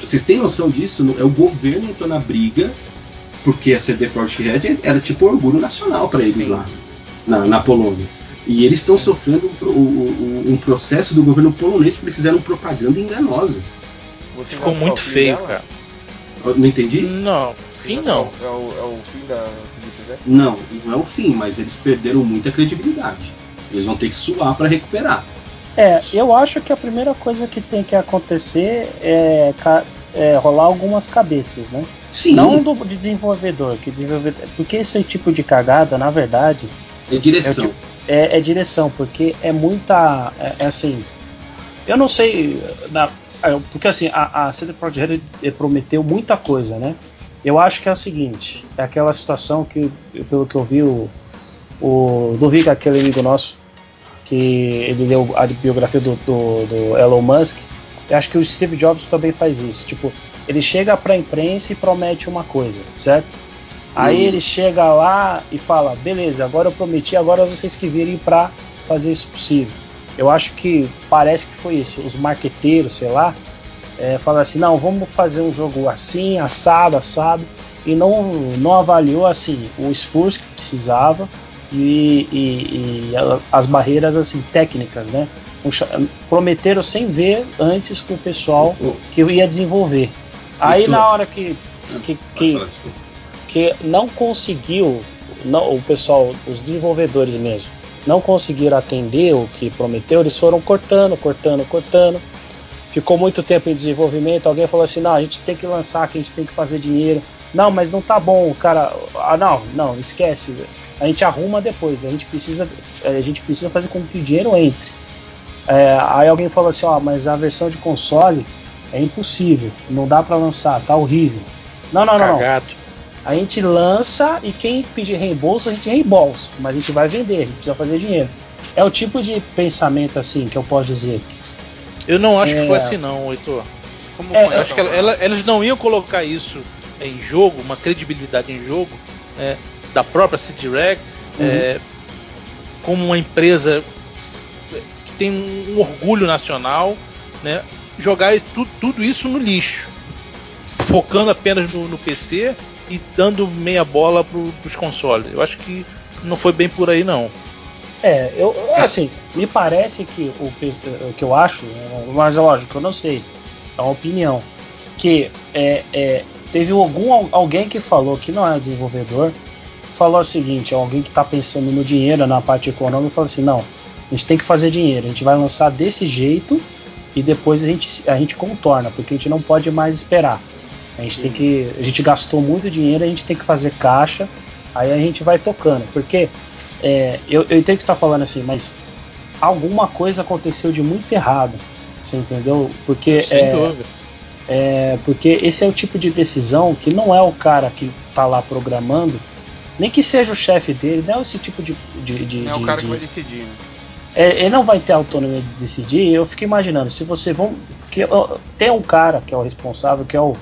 Vocês têm noção disso? É o governo entrou na briga porque a CD Projekt Red era tipo orgulho nacional para eles Sim. lá na, na, Polônia. E eles estão sofrendo um, um, um, processo do governo polonês porque eles fizeram propaganda enganosa. Você Ficou muito feio, dela? cara. Não entendi? Não, fim não. É o, é o fim da Não, não é o fim, mas eles perderam muita credibilidade. Eles vão ter que suar para recuperar. É, eu acho que a primeira coisa que tem que acontecer é, é rolar algumas cabeças, né? Sim. Não do de desenvolvedor, que desenvolvedor, porque esse tipo de cagada, na verdade, é direção. É, é, direção, porque é muita, é, é, assim, eu não sei, na, é, porque assim a, a CD Projekt prometeu muita coisa, né? Eu acho que é o seguinte, é aquela situação que, pelo que eu vi, o, o Duviga, aquele amigo nosso, que ele leu a biografia do, do, do Elon Musk, eu acho que o Steve Jobs também faz isso. Tipo, ele chega para a imprensa e promete uma coisa, certo? Aí uhum. ele chega lá e fala: beleza, agora eu prometi, agora vocês que virem para fazer isso possível. Eu acho que parece que foi isso. Os marqueteiros, sei lá, é, falaram assim: não, vamos fazer um jogo assim, assado, assado, e não, não avaliou assim o esforço que precisava e, e, e as barreiras assim técnicas, né? Prometeram sem ver antes com o pessoal que ia desenvolver. Aí na hora que que, que, que não conseguiu, não, o pessoal, os desenvolvedores mesmo, não conseguiram atender o que prometeu, eles foram cortando, cortando, cortando. Ficou muito tempo em desenvolvimento. Alguém falou assim: não, a gente tem que lançar, que a gente tem que fazer dinheiro. Não, mas não tá bom, o cara. Ah, não, não, esquece. A gente arruma depois. A gente precisa, a gente precisa fazer com que o dinheiro entre. É, aí alguém falou assim: ó, mas a versão de console é impossível, não dá para lançar, tá horrível. Não, não, não. Cagado. A gente lança e quem pedir reembolso a gente reembolsa, mas a gente vai vender, a gente precisa fazer dinheiro. É o tipo de pensamento assim que eu posso dizer. Eu não acho é... que foi assim não, Heitor. Como é, eu acho que ela, ela, elas não iam colocar isso em jogo, uma credibilidade em jogo, é, da própria CD Reg, uhum. é, como uma empresa que tem um orgulho nacional, né, jogar tu, tudo isso no lixo, focando apenas no, no PC e dando meia bola para os consoles. Eu acho que não foi bem por aí não. É, eu assim, me parece que o, o que eu acho, mas é lógico, eu não sei, é uma opinião, que é, é, teve algum alguém que falou que não é desenvolvedor, falou o seguinte, alguém que está pensando no dinheiro, na parte econômica, falou assim, não, a gente tem que fazer dinheiro, a gente vai lançar desse jeito e depois a gente, a gente contorna, porque a gente não pode mais esperar. A gente Sim. tem que. A gente gastou muito dinheiro, a gente tem que fazer caixa, aí a gente vai tocando. Porque é, eu, eu entendo que você está falando assim, mas alguma coisa aconteceu de muito errado. Você entendeu? Porque. Sem é, dúvida. É, porque esse é o tipo de decisão que não é o cara que está lá programando, nem que seja o chefe dele, não é esse tipo de. de, de não é o cara de, que vai decidir, né? É, ele não vai ter autonomia de decidir. Eu fico imaginando, se você vão. Que, tem um cara que é o responsável, que é o.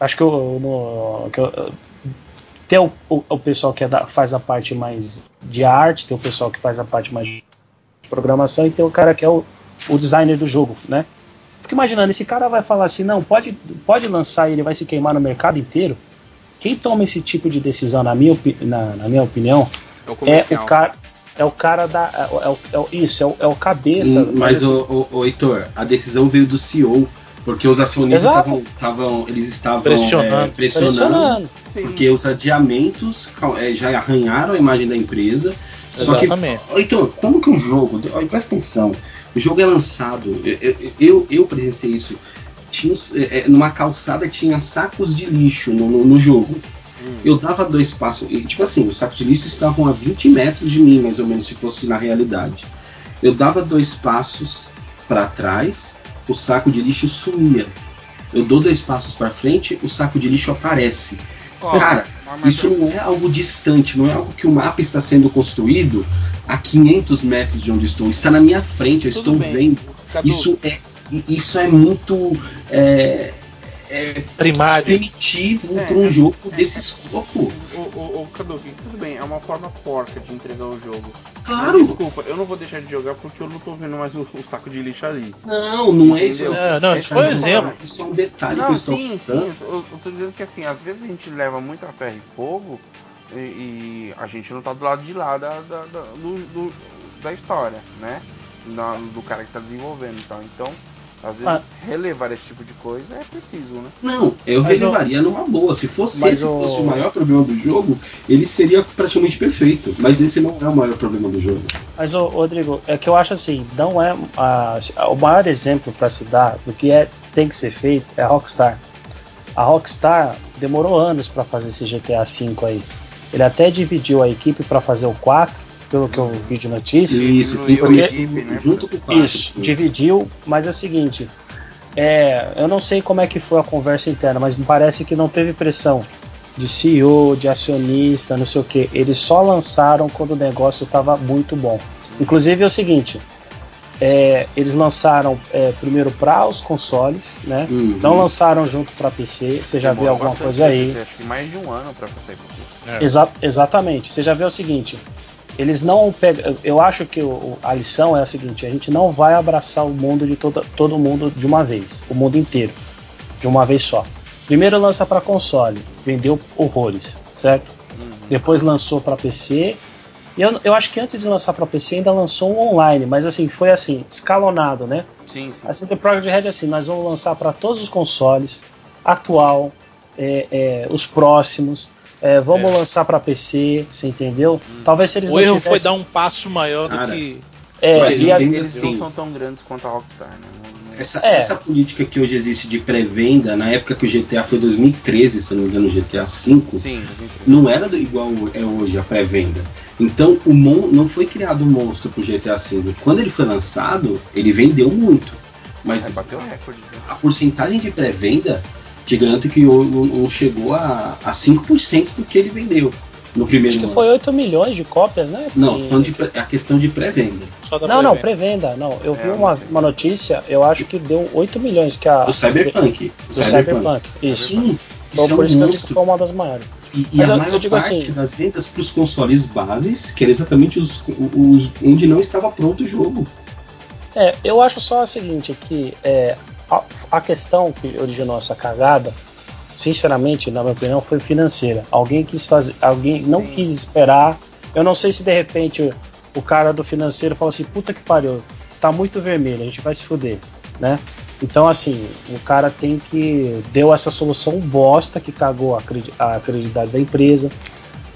Acho que, o, no, que eu, tem o, o, o, pessoal que é da, faz a parte mais de arte, tem o pessoal que faz a parte mais de programação e tem o cara que é o, o designer do jogo, né? Fico imaginando, esse cara vai falar assim, não, pode, pode lançar e ele vai se queimar no mercado inteiro. Quem toma esse tipo de decisão, na minha, na, na minha opinião, é o, é o cara é o cara da. É, é, é, isso, é o, é o cabeça. Hum, mas, o, o, o Heitor, a decisão veio do CEO. Porque os acionistas estavam, estavam- eles estavam Pressionando. é, pressionando, Pressionando. Sim. porque os adiamentos é, já arranharam a imagem da empresa. Só que Exatamente. então, como que um jogo. Olha, presta atenção. O jogo é lançado. Eu, eu, eu, eu presenciei isso. Tinha, é, é, numa calçada tinha sacos de lixo no, no, no jogo. Hum. Eu dava dois passos. e, Tipo assim, os sacos de lixo estavam a 20 metros de mim, mais ou menos, se fosse na realidade. Eu dava dois passos para trás, o saco de lixo sumia. Eu dou dois passos para frente, o saco de lixo aparece. Ó, Cara, Isso não é algo distante, não é algo que o mapa está sendo construído a 500 metros de onde estou. Está na minha frente, eu Tudo estou bem. vendo. Cadu, Isso é, isso é muito é, é Primário. primitivo É, para um é- jogo é- desse escopo. O, o, o Cadu, tudo bem, é uma forma porca de entregar o jogo. Claro. Mas Desculpa, eu não vou deixar de jogar porque eu não tô vendo mais o, o saco de lixo ali. Não, não é isso. Não, não, isso foi um exemplo. Isso é um detalhe que eu Não, estou sim, sim. Eu, eu tô dizendo que assim, às vezes a gente leva muito a ferro e fogo e, e a gente não tá do lado de lá da, da, da, do- do- da história, né? Na- do cara que tá desenvolvendo e tal. Então, às vezes, Ah. relevar esse tipo de coisa é preciso, né? Não, eu Mas relevaria numa boa. Se fosse Mas esse o- fosse o maior problema do jogo, ele seria praticamente perfeito. Mas esse não é o maior problema do jogo. Mas, ô, Rodrigo, é que eu acho assim, não é. ah, o maior exemplo para se dar do que é, tem que ser feito é a Rockstar. A Rockstar demorou anos para fazer esse GTA V aí. Ele até dividiu a equipe para fazer o 4, pelo que eu vi de notícia. Isso, porque equipe, né? junto com o 4. Isso, dividiu, mas é o seguinte. É, eu não sei como é que foi a conversa interna, mas me parece que não teve pressão de CEO, de acionista, não sei o que. Eles só lançaram quando o negócio estava muito bom. Inclusive é o seguinte: é, eles lançaram é, primeiro para os consoles, né? Uhum. Não lançaram junto para PC. Você já viu alguma coisa aí? PC, Acho que mais de um ano sair pra PC. É. Exa- exatamente. Você já vê o seguinte: eles não pegam. Eu acho que o- a lição é a seguinte: a gente não vai abraçar o mundo de todo, todo mundo de uma vez, o mundo inteiro, de uma vez só. Primeiro lança para console, vendeu horrores, certo? Uhum. Depois lançou para PC. E eu, eu acho que antes de lançar para PC ainda lançou um online, mas assim foi assim escalonado, né? Sim, sim. A CD Projekt Red é assim, nós vamos lançar para todos os consoles, atual, é, é, os próximos, é, vamos É. lançar para PC, você entendeu? Talvez se eles O não erro foi tivessem- dar um passo maior do Cara, que. é, e a- Eles não são tão grandes quanto a Rockstar, né? Essa, É. essa política que hoje existe de pré-venda, na época que o GTA foi 2013, se não me engano, o GTA V, Sim, 2013. não era do- igual é hoje a pré-venda. Então o mon não foi criado um monstro pro GTA V. Quando ele foi lançado, ele vendeu muito. Mas É, bateu recorde. né? a porcentagem de pré-venda, te garanto que o- não não chegou a, a 5% do que ele vendeu no primeiro acho que ano. foi 8 milhões de cópias, né? Não, E- de pré- a questão de pré-venda. Só da não, não, pré-venda. não. Eu É, vi uma, não uma notícia, eu acho que deu 8 milhões que a O Cyberpunk. do Cyberpunk. Isso. Sim, Então, isso é por um isso que eu digo foi uma das maiores. E, e a eu- maior eu digo parte assim- das vendas para os consoles bases, que era exatamente os, os onde não estava pronto o jogo. É, eu acho só o seguinte, que é, a, a questão que originou essa cagada, sinceramente, na minha opinião, foi financeira. Alguém quis fazer, alguém não Sim. quis esperar. Eu não sei se de repente o, o cara do financeiro falou assim, puta que pariu, tá muito vermelho, a gente vai se fuder, né? Então assim, o cara tem que deu essa solução bosta que cagou a, credi- a credibilidade da empresa,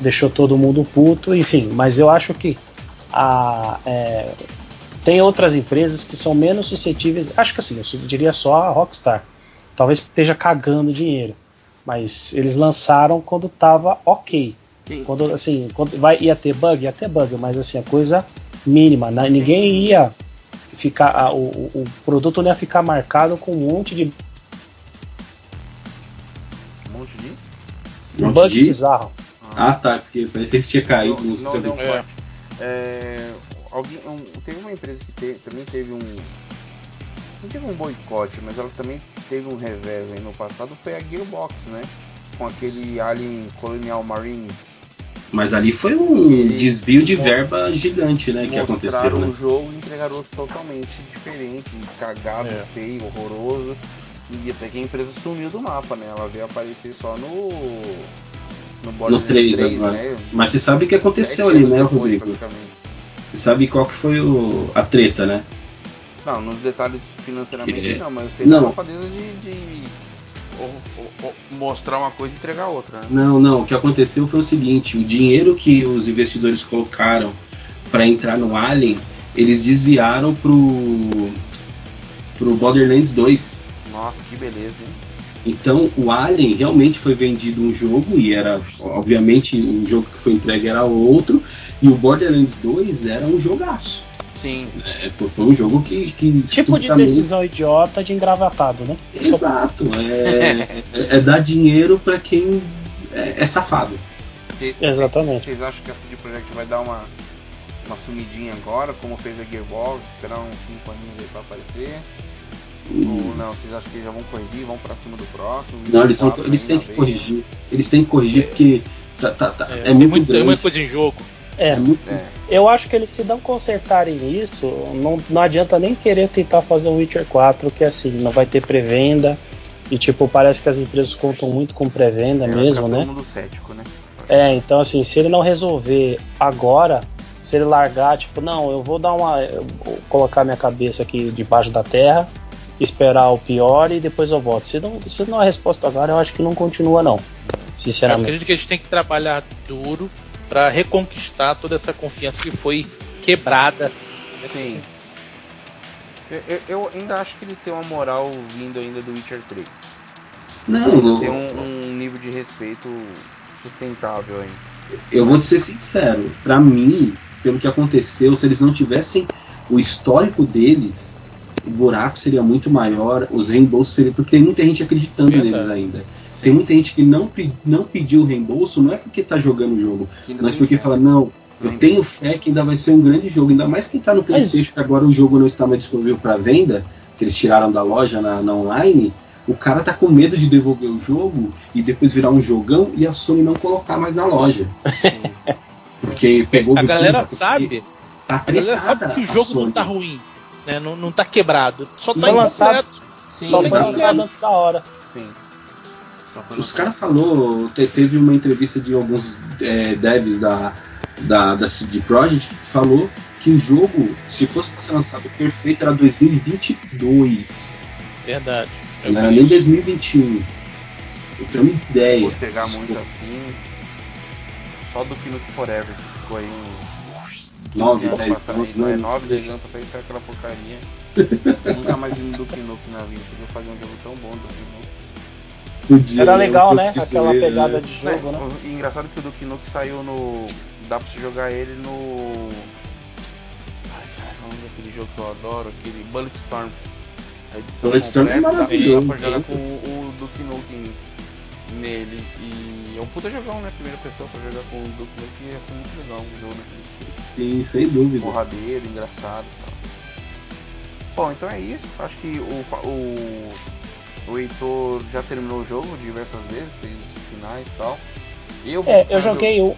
deixou todo mundo puto, enfim. Mas eu acho que a, é, tem outras empresas que são menos suscetíveis. Acho que assim, eu diria só a Rockstar. Talvez esteja cagando dinheiro. Mas eles lançaram quando tava ok. Sim. Quando assim, quando vai, ia ter bug, ia ter bug, mas assim, a coisa mínima. né? Ninguém ia ficar. a- o, o- produto não ia ficar marcado com um monte de Um monte de. Um monte bug de- bizarro. Ah tá, porque parecia que tinha caído. não, Não, deu um corte. É, alguém, um- teve uma empresa que te- também teve um. Não digo um boicote, mas ela também teve um revés aí no passado, foi a Gearbox, né? Com aquele Alien Colonial Marines. Mas ali foi um Eles desvio de verba gigante, né? Que aconteceu, né? o jogo e entregaram outro totalmente diferente, cagado, É. feio, horroroso. E até que a empresa sumiu do mapa, né? Ela veio aparecer só no. No No Borderlands 3 3, agora. né? Mas você sabe o que aconteceu ali, né, depois, Rodrigo? Você sabe qual que foi o... a treta, né? Não, nos detalhes financeiramente É. não, mas eu sei da Não. safadeza de, de ou- ou- ou mostrar uma coisa e entregar outra, né? Não, não. O que aconteceu foi o seguinte: o dinheiro que os investidores colocaram para entrar no Alien, eles desviaram pro pro Borderlands 2. Nossa, que beleza, hein? Então o Alien realmente foi vendido um jogo e era, obviamente, o jogo que foi entregue era outro e o Borderlands 2 era um jogaço. Sim. É, foi, foi um jogo que, que Tipo de decisão idiota de engravatado, né? Exato. É, é- é dar dinheiro para quem é, é safado. Cê- Exatamente. Vocês acham que a CD Projekt vai dar uma, uma sumidinha agora, como fez a Gearbox, esperar uns 5 aninhos aí pra aparecer? Ou não, vocês acham que eles já vão corrigir, vão pra cima do próximo? Não, eles, são, 24 eles têm que veia? corrigir. Eles têm que corrigir porque tá, tá- tá- É, é, muito muito- tem muita coisa em jogo. É, É É, eu acho que eles se não consertarem isso, não, não adianta nem querer tentar fazer o Witcher 4, que assim, não vai ter pré-venda. E tipo, parece que as empresas contam muito com pré-venda é, mesmo, né? todo mundo cético, né? É, então assim, se ele não resolver agora, se ele largar, tipo, não, eu vou dar uma. eu vou colocar minha cabeça aqui debaixo da terra, esperar o pior e depois eu volto. Se não, se não é a resposta agora, eu acho que não continua, não. Eu Sinceramente. acredito que eles têm que trabalhar duro para reconquistar toda essa confiança que foi quebrada. Sim. Eu, eu- ainda acho que eles têm uma moral vindo ainda do Witcher 3. Não, Tem eu, um, um nível de respeito sustentável ainda. eu vou te ser sincero. Pra mim, pelo que aconteceu, se eles não tivessem o histórico deles, o buraco seria muito maior, os reembolsos seriam. Porque tem muita gente acreditando Verdade. neles ainda. Tem muita gente que não, não pediu o reembolso, não é porque tá jogando o jogo, mas porque fé. fala, não, eu tenho fé que ainda vai ser um grande jogo, ainda mais quem tá no Playstation, que agora o jogo não está mais disponível para venda, que eles tiraram da loja na, na online, o cara tá com medo de devolver o jogo e depois virar um jogão e a Sony não colocar mais na loja. Porque pegou A o galera sabe, Tá a galera sabe que o jogo não tá ruim, né? Não, não tá quebrado, só tá incompleto. Só foi lançado antes da hora. Sim. Os caras falou, te- teve uma entrevista de alguns é, devs da, da, da CD Projekt que falou que o jogo, se fosse pra ser lançado perfeito, era 2022. Verdade. Não era nem 2021. Eu tenho uma ideia. Vou pegar muito assim. Só do Nuke Forever, que ficou aí um 9, anos 10 pra sair. anos. Não é 9, 10 anos pra sair, sai aquela porcaria. Nunca mais vi um Duke Nuke na vida. Podia fazer um jogo tão bom do Nuke. Podia, Era né? legal, né? Aquela pegada né? de jogo, É, né? o- E engraçado que o Duke Nuke saiu no. Dá pra você jogar ele no. Ai, caramba, aquele jogo que eu adoro, aquele Bulletstorm. A edição Bulletstorm é maravilhoso, Dá pra jogar sim. com o, o Duke Nuke nele. E é um puta jogão, né? Primeira pessoa pra jogar com o Duke Nuke ia ser muito legal um jogo estilo. Sim, sem dúvida. Porradeiro, engraçado e tal. Bom, então é isso. Acho que o, o, o Heitor já terminou o jogo diversas vezes, fez os finais e tal. Eu, É, eu joguei o.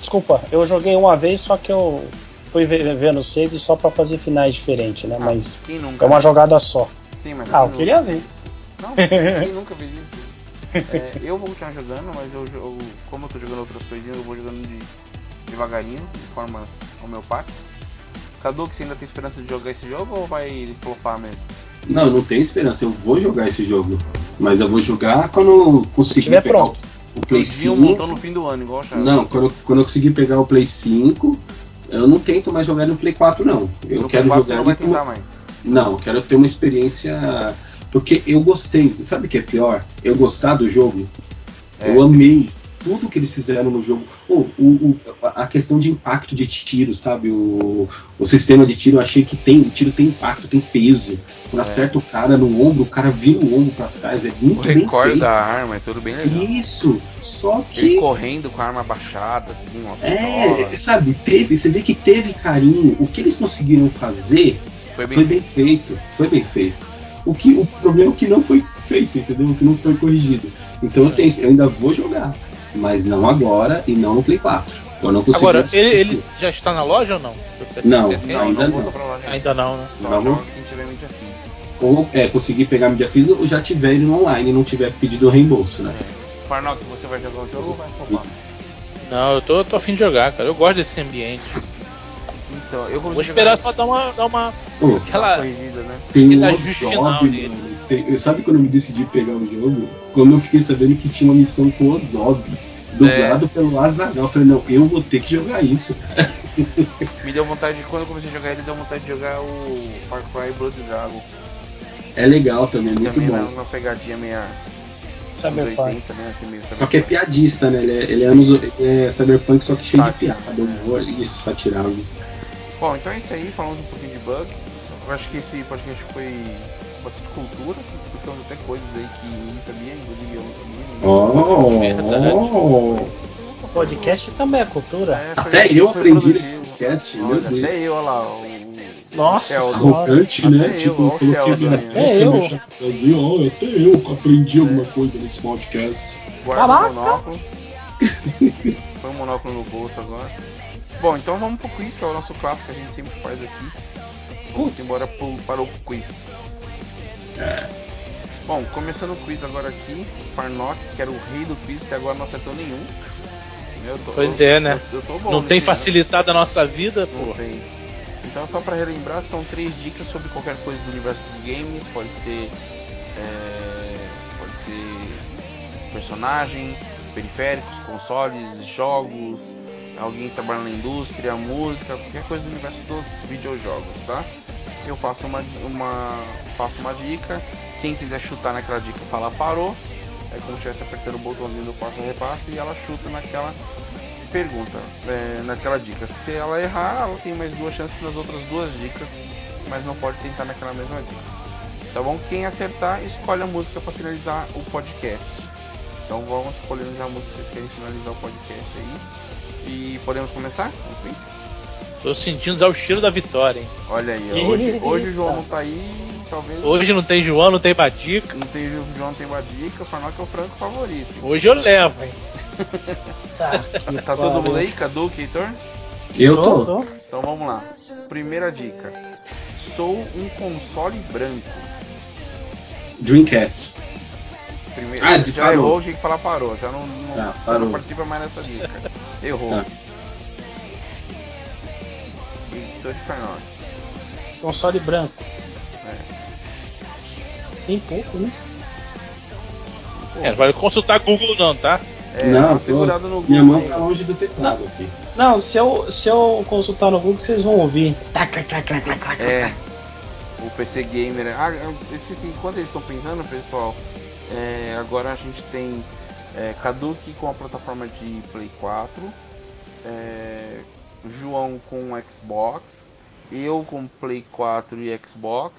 Desculpa, eu joguei uma vez, só que eu fui vendo save só pra fazer finais diferentes, né? Ah, Mas nunca? é uma jogada só. Sim, mas Ah, eu nunca? queria ver. Não, quem nunca fez isso? É, eu vou continuar jogando, mas eu, eu- como eu tô jogando outras coisinhas, eu vou jogando de, devagarinho, de formas homeopáticas. Cadu, que você ainda tem esperança de jogar esse jogo ou vai flopar mesmo? Não, eu não tenho esperança. Eu vou jogar esse jogo. Mas eu vou jogar quando eu conseguir Tiver pegar pronto. o Play Dia um 5. montão no fim do ano, igual Charles. Não, quando, eu- quando eu conseguir pegar o Play 5, eu não tento mais jogar no Play 4, não. Eu no quero Play 4 você jogar não vai tentar mais. Não, eu quero ter uma experiência. Porque eu gostei. Sabe o que é pior? Eu gostar do jogo. É. Eu amei tudo que eles fizeram no jogo. Pô, o, o- a questão de impacto de tiro, sabe? O, o sistema de tiro, eu achei que tem. O tiro tem impacto, tem peso. Quando É. acerta o cara no ombro, o cara vira o ombro pra trás. É O muito bem recorde feito. da arma é tudo bem legal. Isso. Só Ele que. correndo com a arma baixada, assim, uma É, pistola. sabe, teve, você vê que teve carinho. O que eles conseguiram fazer Foi bem, foi bem feito, foi bem feito. O, que, o problema é que não foi feito, entendeu? O que não foi corrigido. Então eu, tenho, eu ainda vou jogar, mas não agora e não no Play 4. Eu não consigo. Agora, ele, ele já está na loja ou não? Não? Não, ainda não Ainda não, né? Só Não. Ou é, conseguir pegar mídia física ou já tiver ele online e não tiver pedido o reembolso, né? É. Farnock, você vai jogar o jogo ou vai flopar? Não, eu tô, tô afim de jogar, cara. Eu gosto desse ambiente. Então, eu Vou esperar jogar- só dar uma, dar uma Pô, Aquela- corrigida, né? tem um nele. Tem- sabe quando eu me decidi pegar o jogo? Quando eu fiquei sabendo que tinha uma missão com o Ozob, dublado pelo Azaghal. Eu falei, não, eu vou ter que jogar isso. Me deu vontade, quando eu comecei a jogar ele, deu vontade de jogar o Far Cry Blood Dragon. É legal também, muito Também bom. uma pegadinha Cyberpunk. 80, né? Assim, meio Só que é cyberpunk. piadista, né? Ele é, ele é, anos, ele é cyberpunk, só que cheio Sátira. de piada, humor, isso, satirável. Bom, então é isso aí, falamos um pouquinho de bugs. Eu acho que esse podcast foi bastante cultura, explicamos até coisas aí que ninguém sabia, inclusive eu não sabia. Oh, Verdade. oh. O podcast também é cultura. É, foi- Até eu aprendi nesse podcast, meu Deus. Até eu, olha lá. O, Nossa. Arrogante, né? Até eu, tipo, ó, o coloquei minha Até eu. meu chapéuzinho, ó, até eu aprendi alguma coisa nesse podcast. Guarda monóculo. Põe o monóculo no bolso agora. Bom, então vamos pro quiz, que é o nosso clássico que a gente sempre faz aqui. Vamos Putz. embora pro, para o quiz. Bom, começando o quiz agora aqui, o Farnock, que era o rei do quiz, até agora não acertou nenhum. Eu tô- Pois é, né? Eu, eu tô bom Não tem né? facilitado a nossa vida, Não pô. tem. Então, só para relembrar, são três dicas sobre qualquer coisa do universo dos games. Pode ser. é, pode ser personagem, periféricos, consoles, jogos, alguém que trabalha na indústria, música, qualquer coisa do universo dos videojogos, tá? Eu faço uma, uma, faço uma dica. Quem quiser chutar naquela dica, fala parou. É como se estivesse apertando o botãozinho do passo repasse e ela chuta naquela pergunta, é, naquela dica. Se ela errar, ela tem mais duas chances nas outras duas dicas, mas não pode tentar naquela mesma dica. Tá bom? Quem acertar, escolhe a música para finalizar o podcast. Então vamos escolhendo já a música que vocês querem finalizar o podcast aí. E podemos começar? quiz? Tô sentindo já o cheiro da vitória, hein? Olha aí, hoje, hoje o João não tá aí, talvez. Hoje não tem João, não tem Badica. Não tem João, não tem uma dica, o Farnock é o franco favorito. Hoje eu levo, hein? Tá, Tá todo mundo aí? Cadu, Heitor? Eu tô. tô. Então vamos lá. Primeira dica. Sou um console branco. Dreamcast. Primeiro, Ah, já parou. errou, tinha que falar parou. Já não, não, Tá, parou. não participa mais nessa dica. Errou. Tá. Heitor de Farnock. Console branco. É. Tem pouco, né? É, não vai consultar Google não, tá? é, não, tá segurado no minha Google mão aí. tá longe do teclado aqui. Não, se eu, se eu consultar no Google, vocês vão ouvir. É. O PC Gamer. Ah, eu esqueci. Enquanto eles estão pensando, pessoal, é, agora a gente tem é, Kaduki com a plataforma de Play 4, é, João com Xbox, eu com Play 4 e Xbox.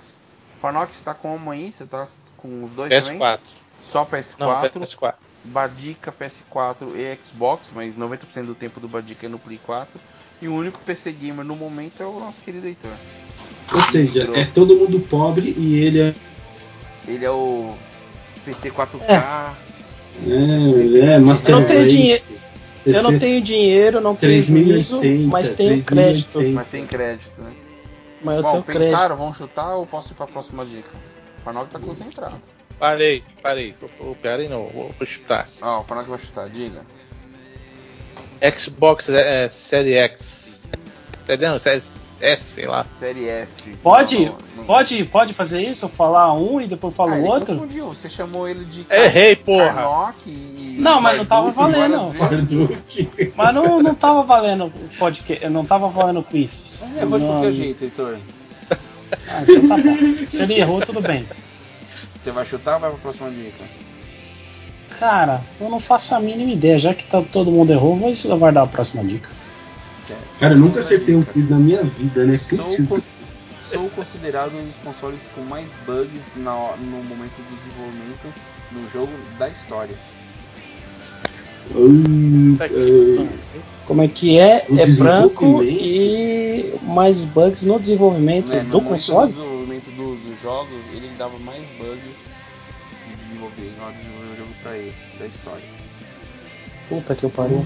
Farnock está como aí? Você tá com os dois também? PS4. Só PS4. Não, PS4. Badica PS4 e Xbox, mas 90% do tempo do Badica é no Play 4. E o único PC Gamer no momento é o nosso querido Heitor. Ou seja, é todo mundo pobre e ele é. Ele é o PC 4K. É, é Master Eu não Race, dinheiro. Eu não tenho dinheiro, não 3080, mas tenho 3080. crédito. Mas tem crédito, né? Mas eu Bom, tenho pensaram? crédito. Vamos chutar ou posso ir pra próxima dica? O Farnock tá concentrado. Parei, parei. Ô, Peraí, não, vou, vou chutar. Ó, o Farnock vai chutar, diga. Xbox é, Série X. Série, não, Série S, sei lá. Série S. Pode, Não, não- pode, pode fazer isso? Falar um e depois falar Ah, o ele outro? confundiu. Você chamou ele de Errei, porra. E... Não, mas não tava valendo. Mas não, não tava valendo o podcast, não tava valendo o quiz. É, mas de Não. qualquer jeito, Heitor. Ah, então tá bom. Se ele errou, tudo bem. Você vai chutar ou vai pra próxima dica? Cara, eu não faço a mínima ideia. Já que tá, todo mundo errou, vou aguardar a próxima dica. Certo. Cara, eu nunca acertei um quiz na minha vida, né? Sou, Putz, cons- sou considerado um dos consoles com mais bugs na- no momento do desenvolvimento do jogo da história. hum, Tá é, Como é que é? É branco e mais bugs no desenvolvimento no do momento console? do desenvolvimento do- dos jogos, ele dava mais bugs de desenvolver, na hora de desenvolver o jogo pra ele, da história. Puta que eu pariu.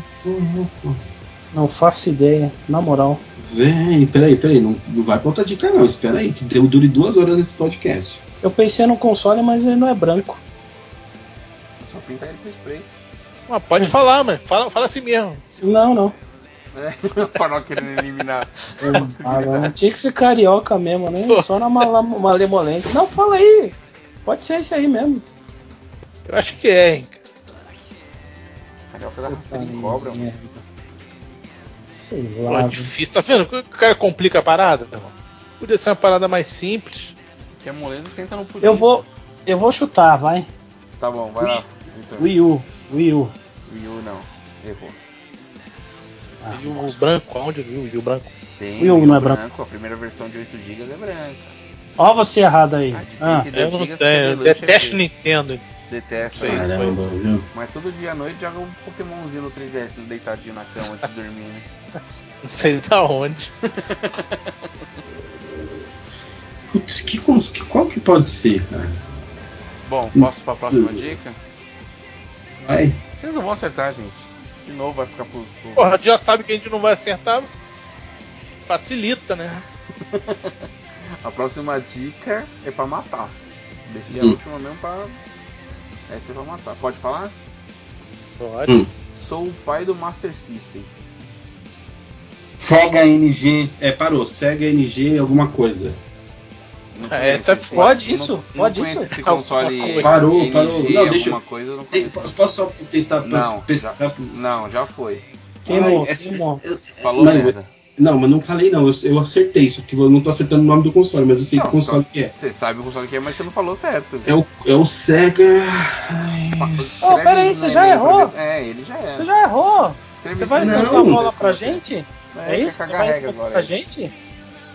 Não faço ideia, na moral. Vem, peraí, peraí, não, não vai pra outra dica não, espera aí, que deu- dure duas horas esse podcast. Eu pensei no console, mas ele não é branco. Só pintar ele com spray. Ah, pode falar, mas fala, fala assim mesmo. Não, não. É, o Farnock querendo eliminar. Ah, não tinha que ser carioca mesmo, né? Só na mala- malemolência. Não, fala aí. Pode ser isso aí mesmo. Eu acho que é, hein? cara. Carioca da rasteira em cobra, mano. Sei Pô, lá. é difícil, tá vendo? O cara complica a parada, meu irmão. Podia ser uma parada mais simples. Que a moleza senta no pudim. Eu vou, eu vou chutar, vai. Tá bom, vai lá. Vitor. Wii U, Wii U. Wii U não. Errou. Ah, e o branco, aonde viu? E o branco? Tem Wii U não é branco. A primeira versão de 8 GB é branca. Ó você errado aí. Ah, Ah, Eu não tenho, eu detesto chefe. Nintendo. Detesto. Sei. Caramba, viu? Mas todo dia à noite joga um Pokémonzinho no 3DS, deitadinho na cama antes de dormir. né? Não sei da onde. Putz, que, que- qual que pode ser, cara? Bom, posso pra próxima dica? Vai. Vocês não vão acertar, gente. De novo vai ficar pro sul. Porra, já sabe que a gente não vai acertar. Facilita, né? A próxima dica é pra matar. Deixei a Hum. última mesmo pra. Essa é pra matar. Pode falar? Pode. Hum. Sou o pai do Master System. Sega NG. É, parou. Sega NG alguma coisa. Conheço essa é esse- Pode não- isso? Não, Pode isso? esse console. Parou, NG, parou. Não, deixa eu- alguma coisa, eu não Tem- posso só tentar Não, pesquisar? já, não, já foi. Queimou, Ai, essa- queimou. eu- Falou não, merda. Não, mas não falei não. Eu, eu acertei isso, porque eu não tô acertando o nome do console, mas eu sei Não, que console só- que é. Você sabe o console que é, mas você não falou certo. É o, é o Sega. Ai, Escreve peraí, você já pra errou? É, ele já é. Você já errou. Você vai lançar a bola pra gente? É, É isso? Você vai agora. pra gente?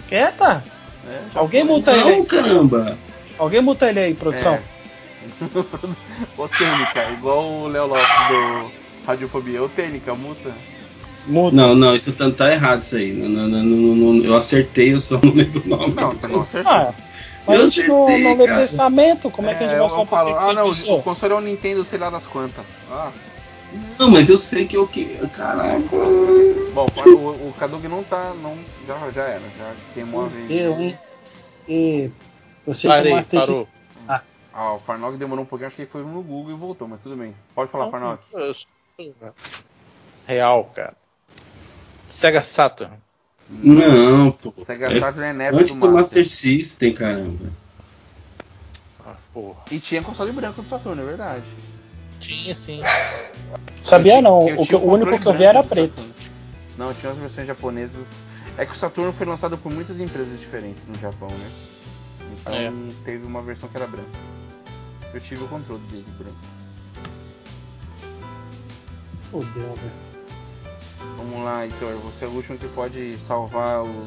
Quieta? É, Alguém foi. multa ele Não, aí. caramba. Alguém multa ele aí, produção. É. Ô Tênica, igual o Léo Lopes do Radiofobia. Ô Tênica, multa. Não, não, isso tá, tá errado isso aí. Não, não, não, não, não, eu acertei, eu só não lembro o nome. Não, você não acertou. Ah, mas Eu a gente acertei, não lê pensamento. Como é que a gente eu vai saber o que ah não, disse? o console é um Nintendo, sei lá das quantas. Ah, Não, mas eu sei que eu que. Caraca. bom, o, o Kadug não tá, não, já, já era, já queimou a vez. Eu, hein? E você Parei, Master parou. System. Ah, Ah, o Farnog demorou um pouquinho, acho que ele foi no Google e voltou, mas tudo bem. Pode falar. Eu sou- Real, cara. Sega Saturn. Não, pô. Sega É Saturn é neto Antes do do Master. Master System, caramba. Ah, porra. E tinha console branco do Saturno, é verdade. Tinha sim. sabia não. O, que- o único que eu vi era preto. Não, tinha as versões japonesas. É que o Saturno foi lançado por muitas empresas diferentes no Japão, né? Então É. teve uma versão que era branca. Eu tive o controle dele branco. Fudeu, velho. Vamos lá, Heitor. Você é o último que pode salvar os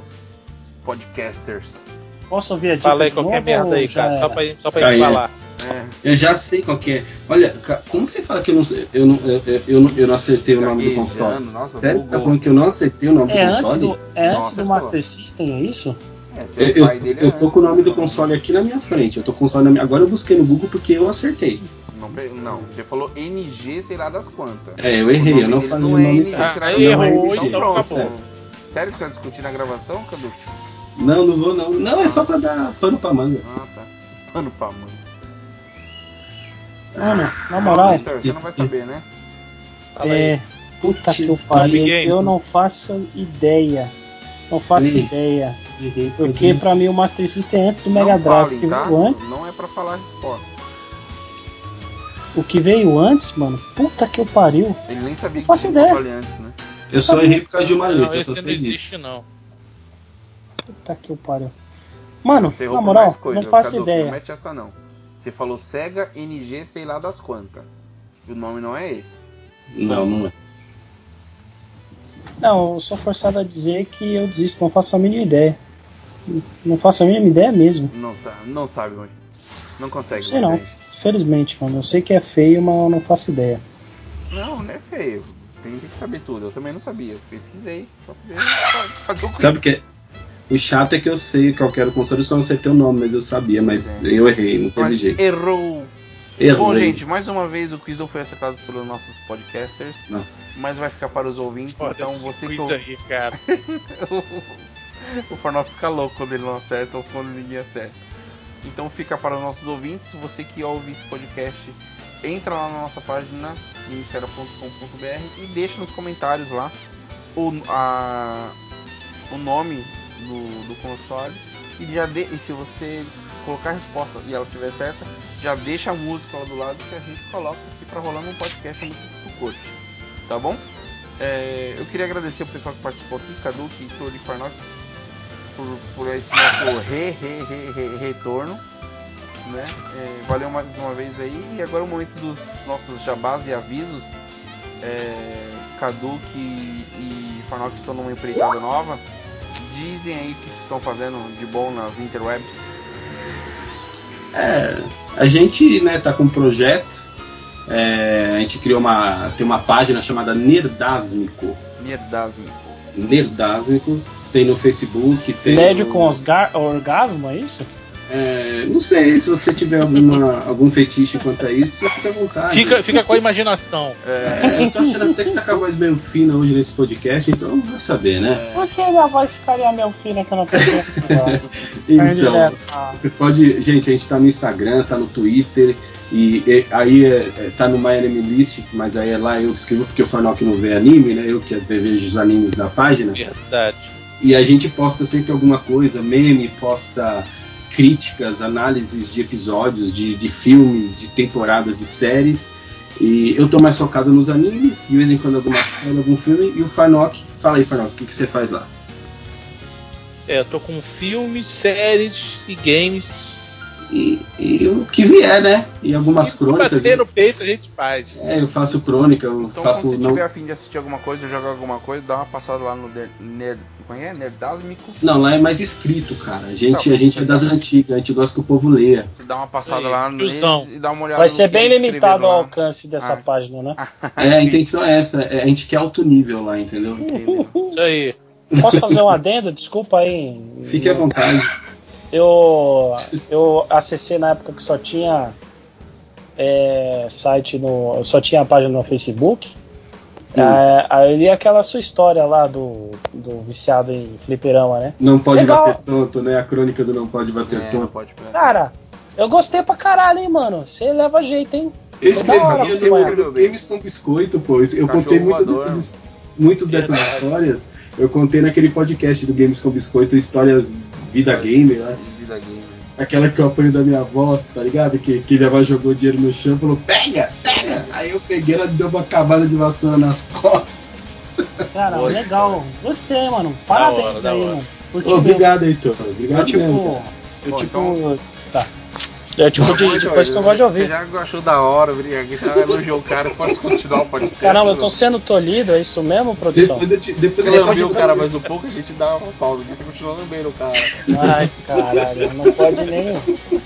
podcasters. Posso ouvir a dica Fala aí qualquer novo merda aí, cara. Só era? pra, só pra Aí, gente é. falar. É. Eu já sei qual que é. Olha, como que você fala que eu não, sei- eu não, eu, eu, eu não, eu não acertei o nome do console? Nossa, Sério que você tá falando que eu não acertei o nome É do antes console? do, é antes do eu Master System, é isso? É, Eu, eu, pai dele é eu tô com o nome do console aqui na minha frente. Eu tô com o console na minha... Agora eu busquei no Google porque eu acertei. Não, não, você falou NG, sei lá das quantas. É, eu errei, eu não falei não o é nome NG, certo. Ah, errou, não é então Então pronto. certo. Sério que você vai discutir na gravação, Cadu? Não, não vou não. Não, é só pra dar pano pra manga. Ah, tá. Pano pra mano. Mano, na moral, Heitor, você não vai saber, né? Fala aí. é. Puta que Putz, eu pariu, eu não faço ideia. Não faço ideia. Porque pra mim o Master System é antes do Mega não Drive. falem, tá? antes, Não é pra falar a resposta. O que veio antes, mano, puta que eu pariu. Ele nem sabia que faço tinha ideia. console antes, né? Eu só errei por causa de uma Não, letra, eu só não sei existe, disso. não. Puta que eu pariu. Mano, Você na moral, coisa. não faço Cadu, ideia. Não mete essa não. Você falou Sega NG, sei lá das quantas. E o nome não é esse. Não, não é. Não, eu sou forçado a dizer que eu desisto, não faço a mínima ideia. Não faço a mínima ideia mesmo. Não sabe, não sabe, mano. Não consegue, Sei não. gente. Felizmente, mano. Eu sei que é feio, mas eu não faço ideia. Não, não é feio. Tem que saber tudo. Eu também não sabia. Pesquisei pra poder fazer o quiz. Sabe o que? O chato é que eu sei qual que era o console, eu só não sei teu nome, mas eu sabia, mas eu errei, não teve Mas jeito. errou. Errei. Bom, gente, mais uma vez o quiz não foi acertado pelos nossos podcasters. Nossa. Mas vai ficar para os ouvintes. Olha então você que aí, cara. o Fornal fica louco quando ele não acerta ou quando ninguém acerta. Então fica para os nossos ouvintes, você que ouve esse podcast, entra lá na nossa página, ministério.com.br e deixa nos comentários lá o, a, o nome do, do console e já de, e se você colocar a resposta e ela estiver certa, já deixa a música lá do lado que a gente coloca aqui para rolar no podcast a música que tu curte. Tá bom? É, eu queria agradecer o pessoal que participou aqui, Cadu, Heitor e Farnock, por, por esse nosso re, re, re, re, retorno. Né? É, valeu mais uma vez aí. E agora é o momento dos nossos jabás e avisos. É, Cadu e Farnock estão numa empreitada nova. Dizem aí o que estão fazendo de bom nas interwebs. É, a gente né, tá com um projeto. É, a gente criou uma. tem uma página chamada Nerdásmico. Nerdásmico. Nerdásmico. Tem no Facebook, tem. Nerd no... com osgar, orgasmo, é isso? É, não sei, se você tiver alguma, algum fetiche quanto a isso, fica à vontade. Fica, fica com a imaginação. É, eu tô achando até que você tá com a voz meio fina hoje nesse podcast, então vai saber, né? Por que minha voz ficaria meio fina que eu não tô Então, você pode. Gente, a gente tá no Instagram, tá no Twitter. E, e aí é, é, tá no My Anime List, mas aí é lá eu que escrevo porque o Farnock não vê anime, né? Eu que vejo os animes na página. Verdade. E a gente posta sempre alguma coisa, meme, posta críticas, análises de episódios, de, de filmes, de temporadas, de séries. E eu tô mais focado nos animes, de vez em quando alguma série, algum filme. E o Farnock, fala aí, Farnock, o que, que você faz lá? É, eu tô com filmes, séries e games. E, e o que vier, né? E algumas e crônicas. Bater no peito a gente faz. É, eu faço crônica, eu Então, faço. você não... tiver afim de assistir alguma coisa, jogar alguma coisa, dá uma passada lá no Nerd. Como é? Nerdásmico. Não, lá é mais escrito, cara. A gente, Não, a gente é das antigas, a gente gosta que o povo leia. Você dá uma passada lá neles e dá uma olhada Vai no ser bem limitado o alcance dessa Ah. página, né? É, a intenção é essa, é, a gente quer alto nível lá, entendeu? Entendeu? Isso aí. Posso fazer um adendo? Desculpa aí. Fique à vontade. Eu, eu acessei na época que só tinha é, site no. Só tinha a página no Facebook. Hum. É, aí eu li aquela sua história lá do, do viciado em fliperama, né? Não pode Legal. bater tonto, né? A crônica do Não Pode Bater É, Tonto. pode. Cara, eu gostei pra caralho, hein, mano. Você leva jeito, hein? Eu escrevi, eu escrevi Games com Biscoito, pô. Eu Cachorro contei muitas dessas, muitas dessas Verdade. histórias. Eu contei naquele podcast do Games com Biscoito, histórias Vida Game, né? Vida Game. Aquela que eu apanho da minha avó, tá ligado? Que, que minha avó jogou dinheiro no chão e falou: pega, pega! Aí eu peguei, ela deu uma camada de vassoura nas costas. Cara, legal. Gostei, mano. Parabéns hora, da aí, hora. mano. Obrigado, Heitor. Eu, Obrigado tipo. mesmo. cara. Eu Bom, tipo. então-. É tipo de, de coisa que eu gosto de Você ouvir. já achou da hora, obrigado. Você elogiou o cara, pode continuar o podcast. Caramba, eu tô sendo tolido, é isso mesmo, produção? Depois eu te, depois Você eu lambeu o cara mais um pouco, a gente dá uma pausa aqui, você continua lambendo o cara. Ai, caralho, não pode nem.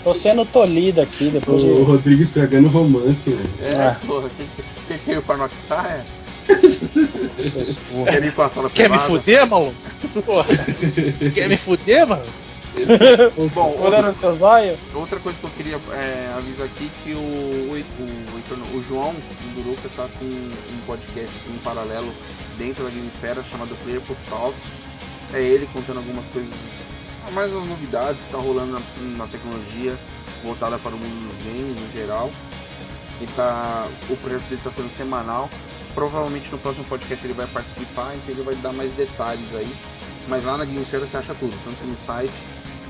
Tô sendo tolido aqui depois O de. Rodrigo estragando o romance, velho. É, Ah. porra, que que, que, que o? Seus porra. Quer a sala Quer me fuder, maluco? Porra. Quer me fuder, mano? Bom, Olhando outra, coisa que eu queria é, avisar aqui que o, o, o, o João Duruca tá com um podcast aqui em paralelo dentro da Gamesfera chamado Player Pop Talk. É ele contando algumas coisas, mais as novidades que tá rolando na, na tecnologia voltada para o mundo dos games no geral. Ele tá, o projeto dele está sendo semanal. Provavelmente no próximo podcast ele vai participar, então ele vai dar mais detalhes aí. Mas lá na Gamesfera você acha tudo, tanto no site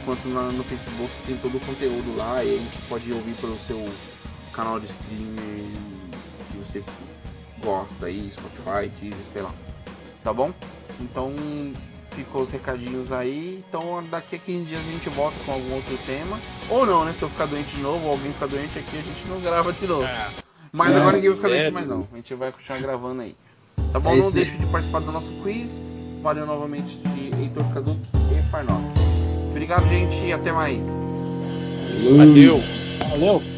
quanto na- no Facebook tem todo o conteúdo lá. E aí você pode ouvir pelo seu canal de streaming que você gosta aí, Spotify, Deezer, sei lá. Tá bom? Então ficou os recadinhos aí. Então daqui a 15 dias a gente volta com algum outro tema. Ou não, né? Se eu ficar doente de novo, ou alguém ficar doente aqui, a gente não grava de novo. Ah, Mas Não, agora ninguém vai ficar doente mais não. A gente vai continuar gravando aí. Tá bom? É não deixe de participar do nosso quiz. Valeu novamente de Heitor Caduc e Farnock. Obrigado, gente, e até mais. Valeu. Valeu.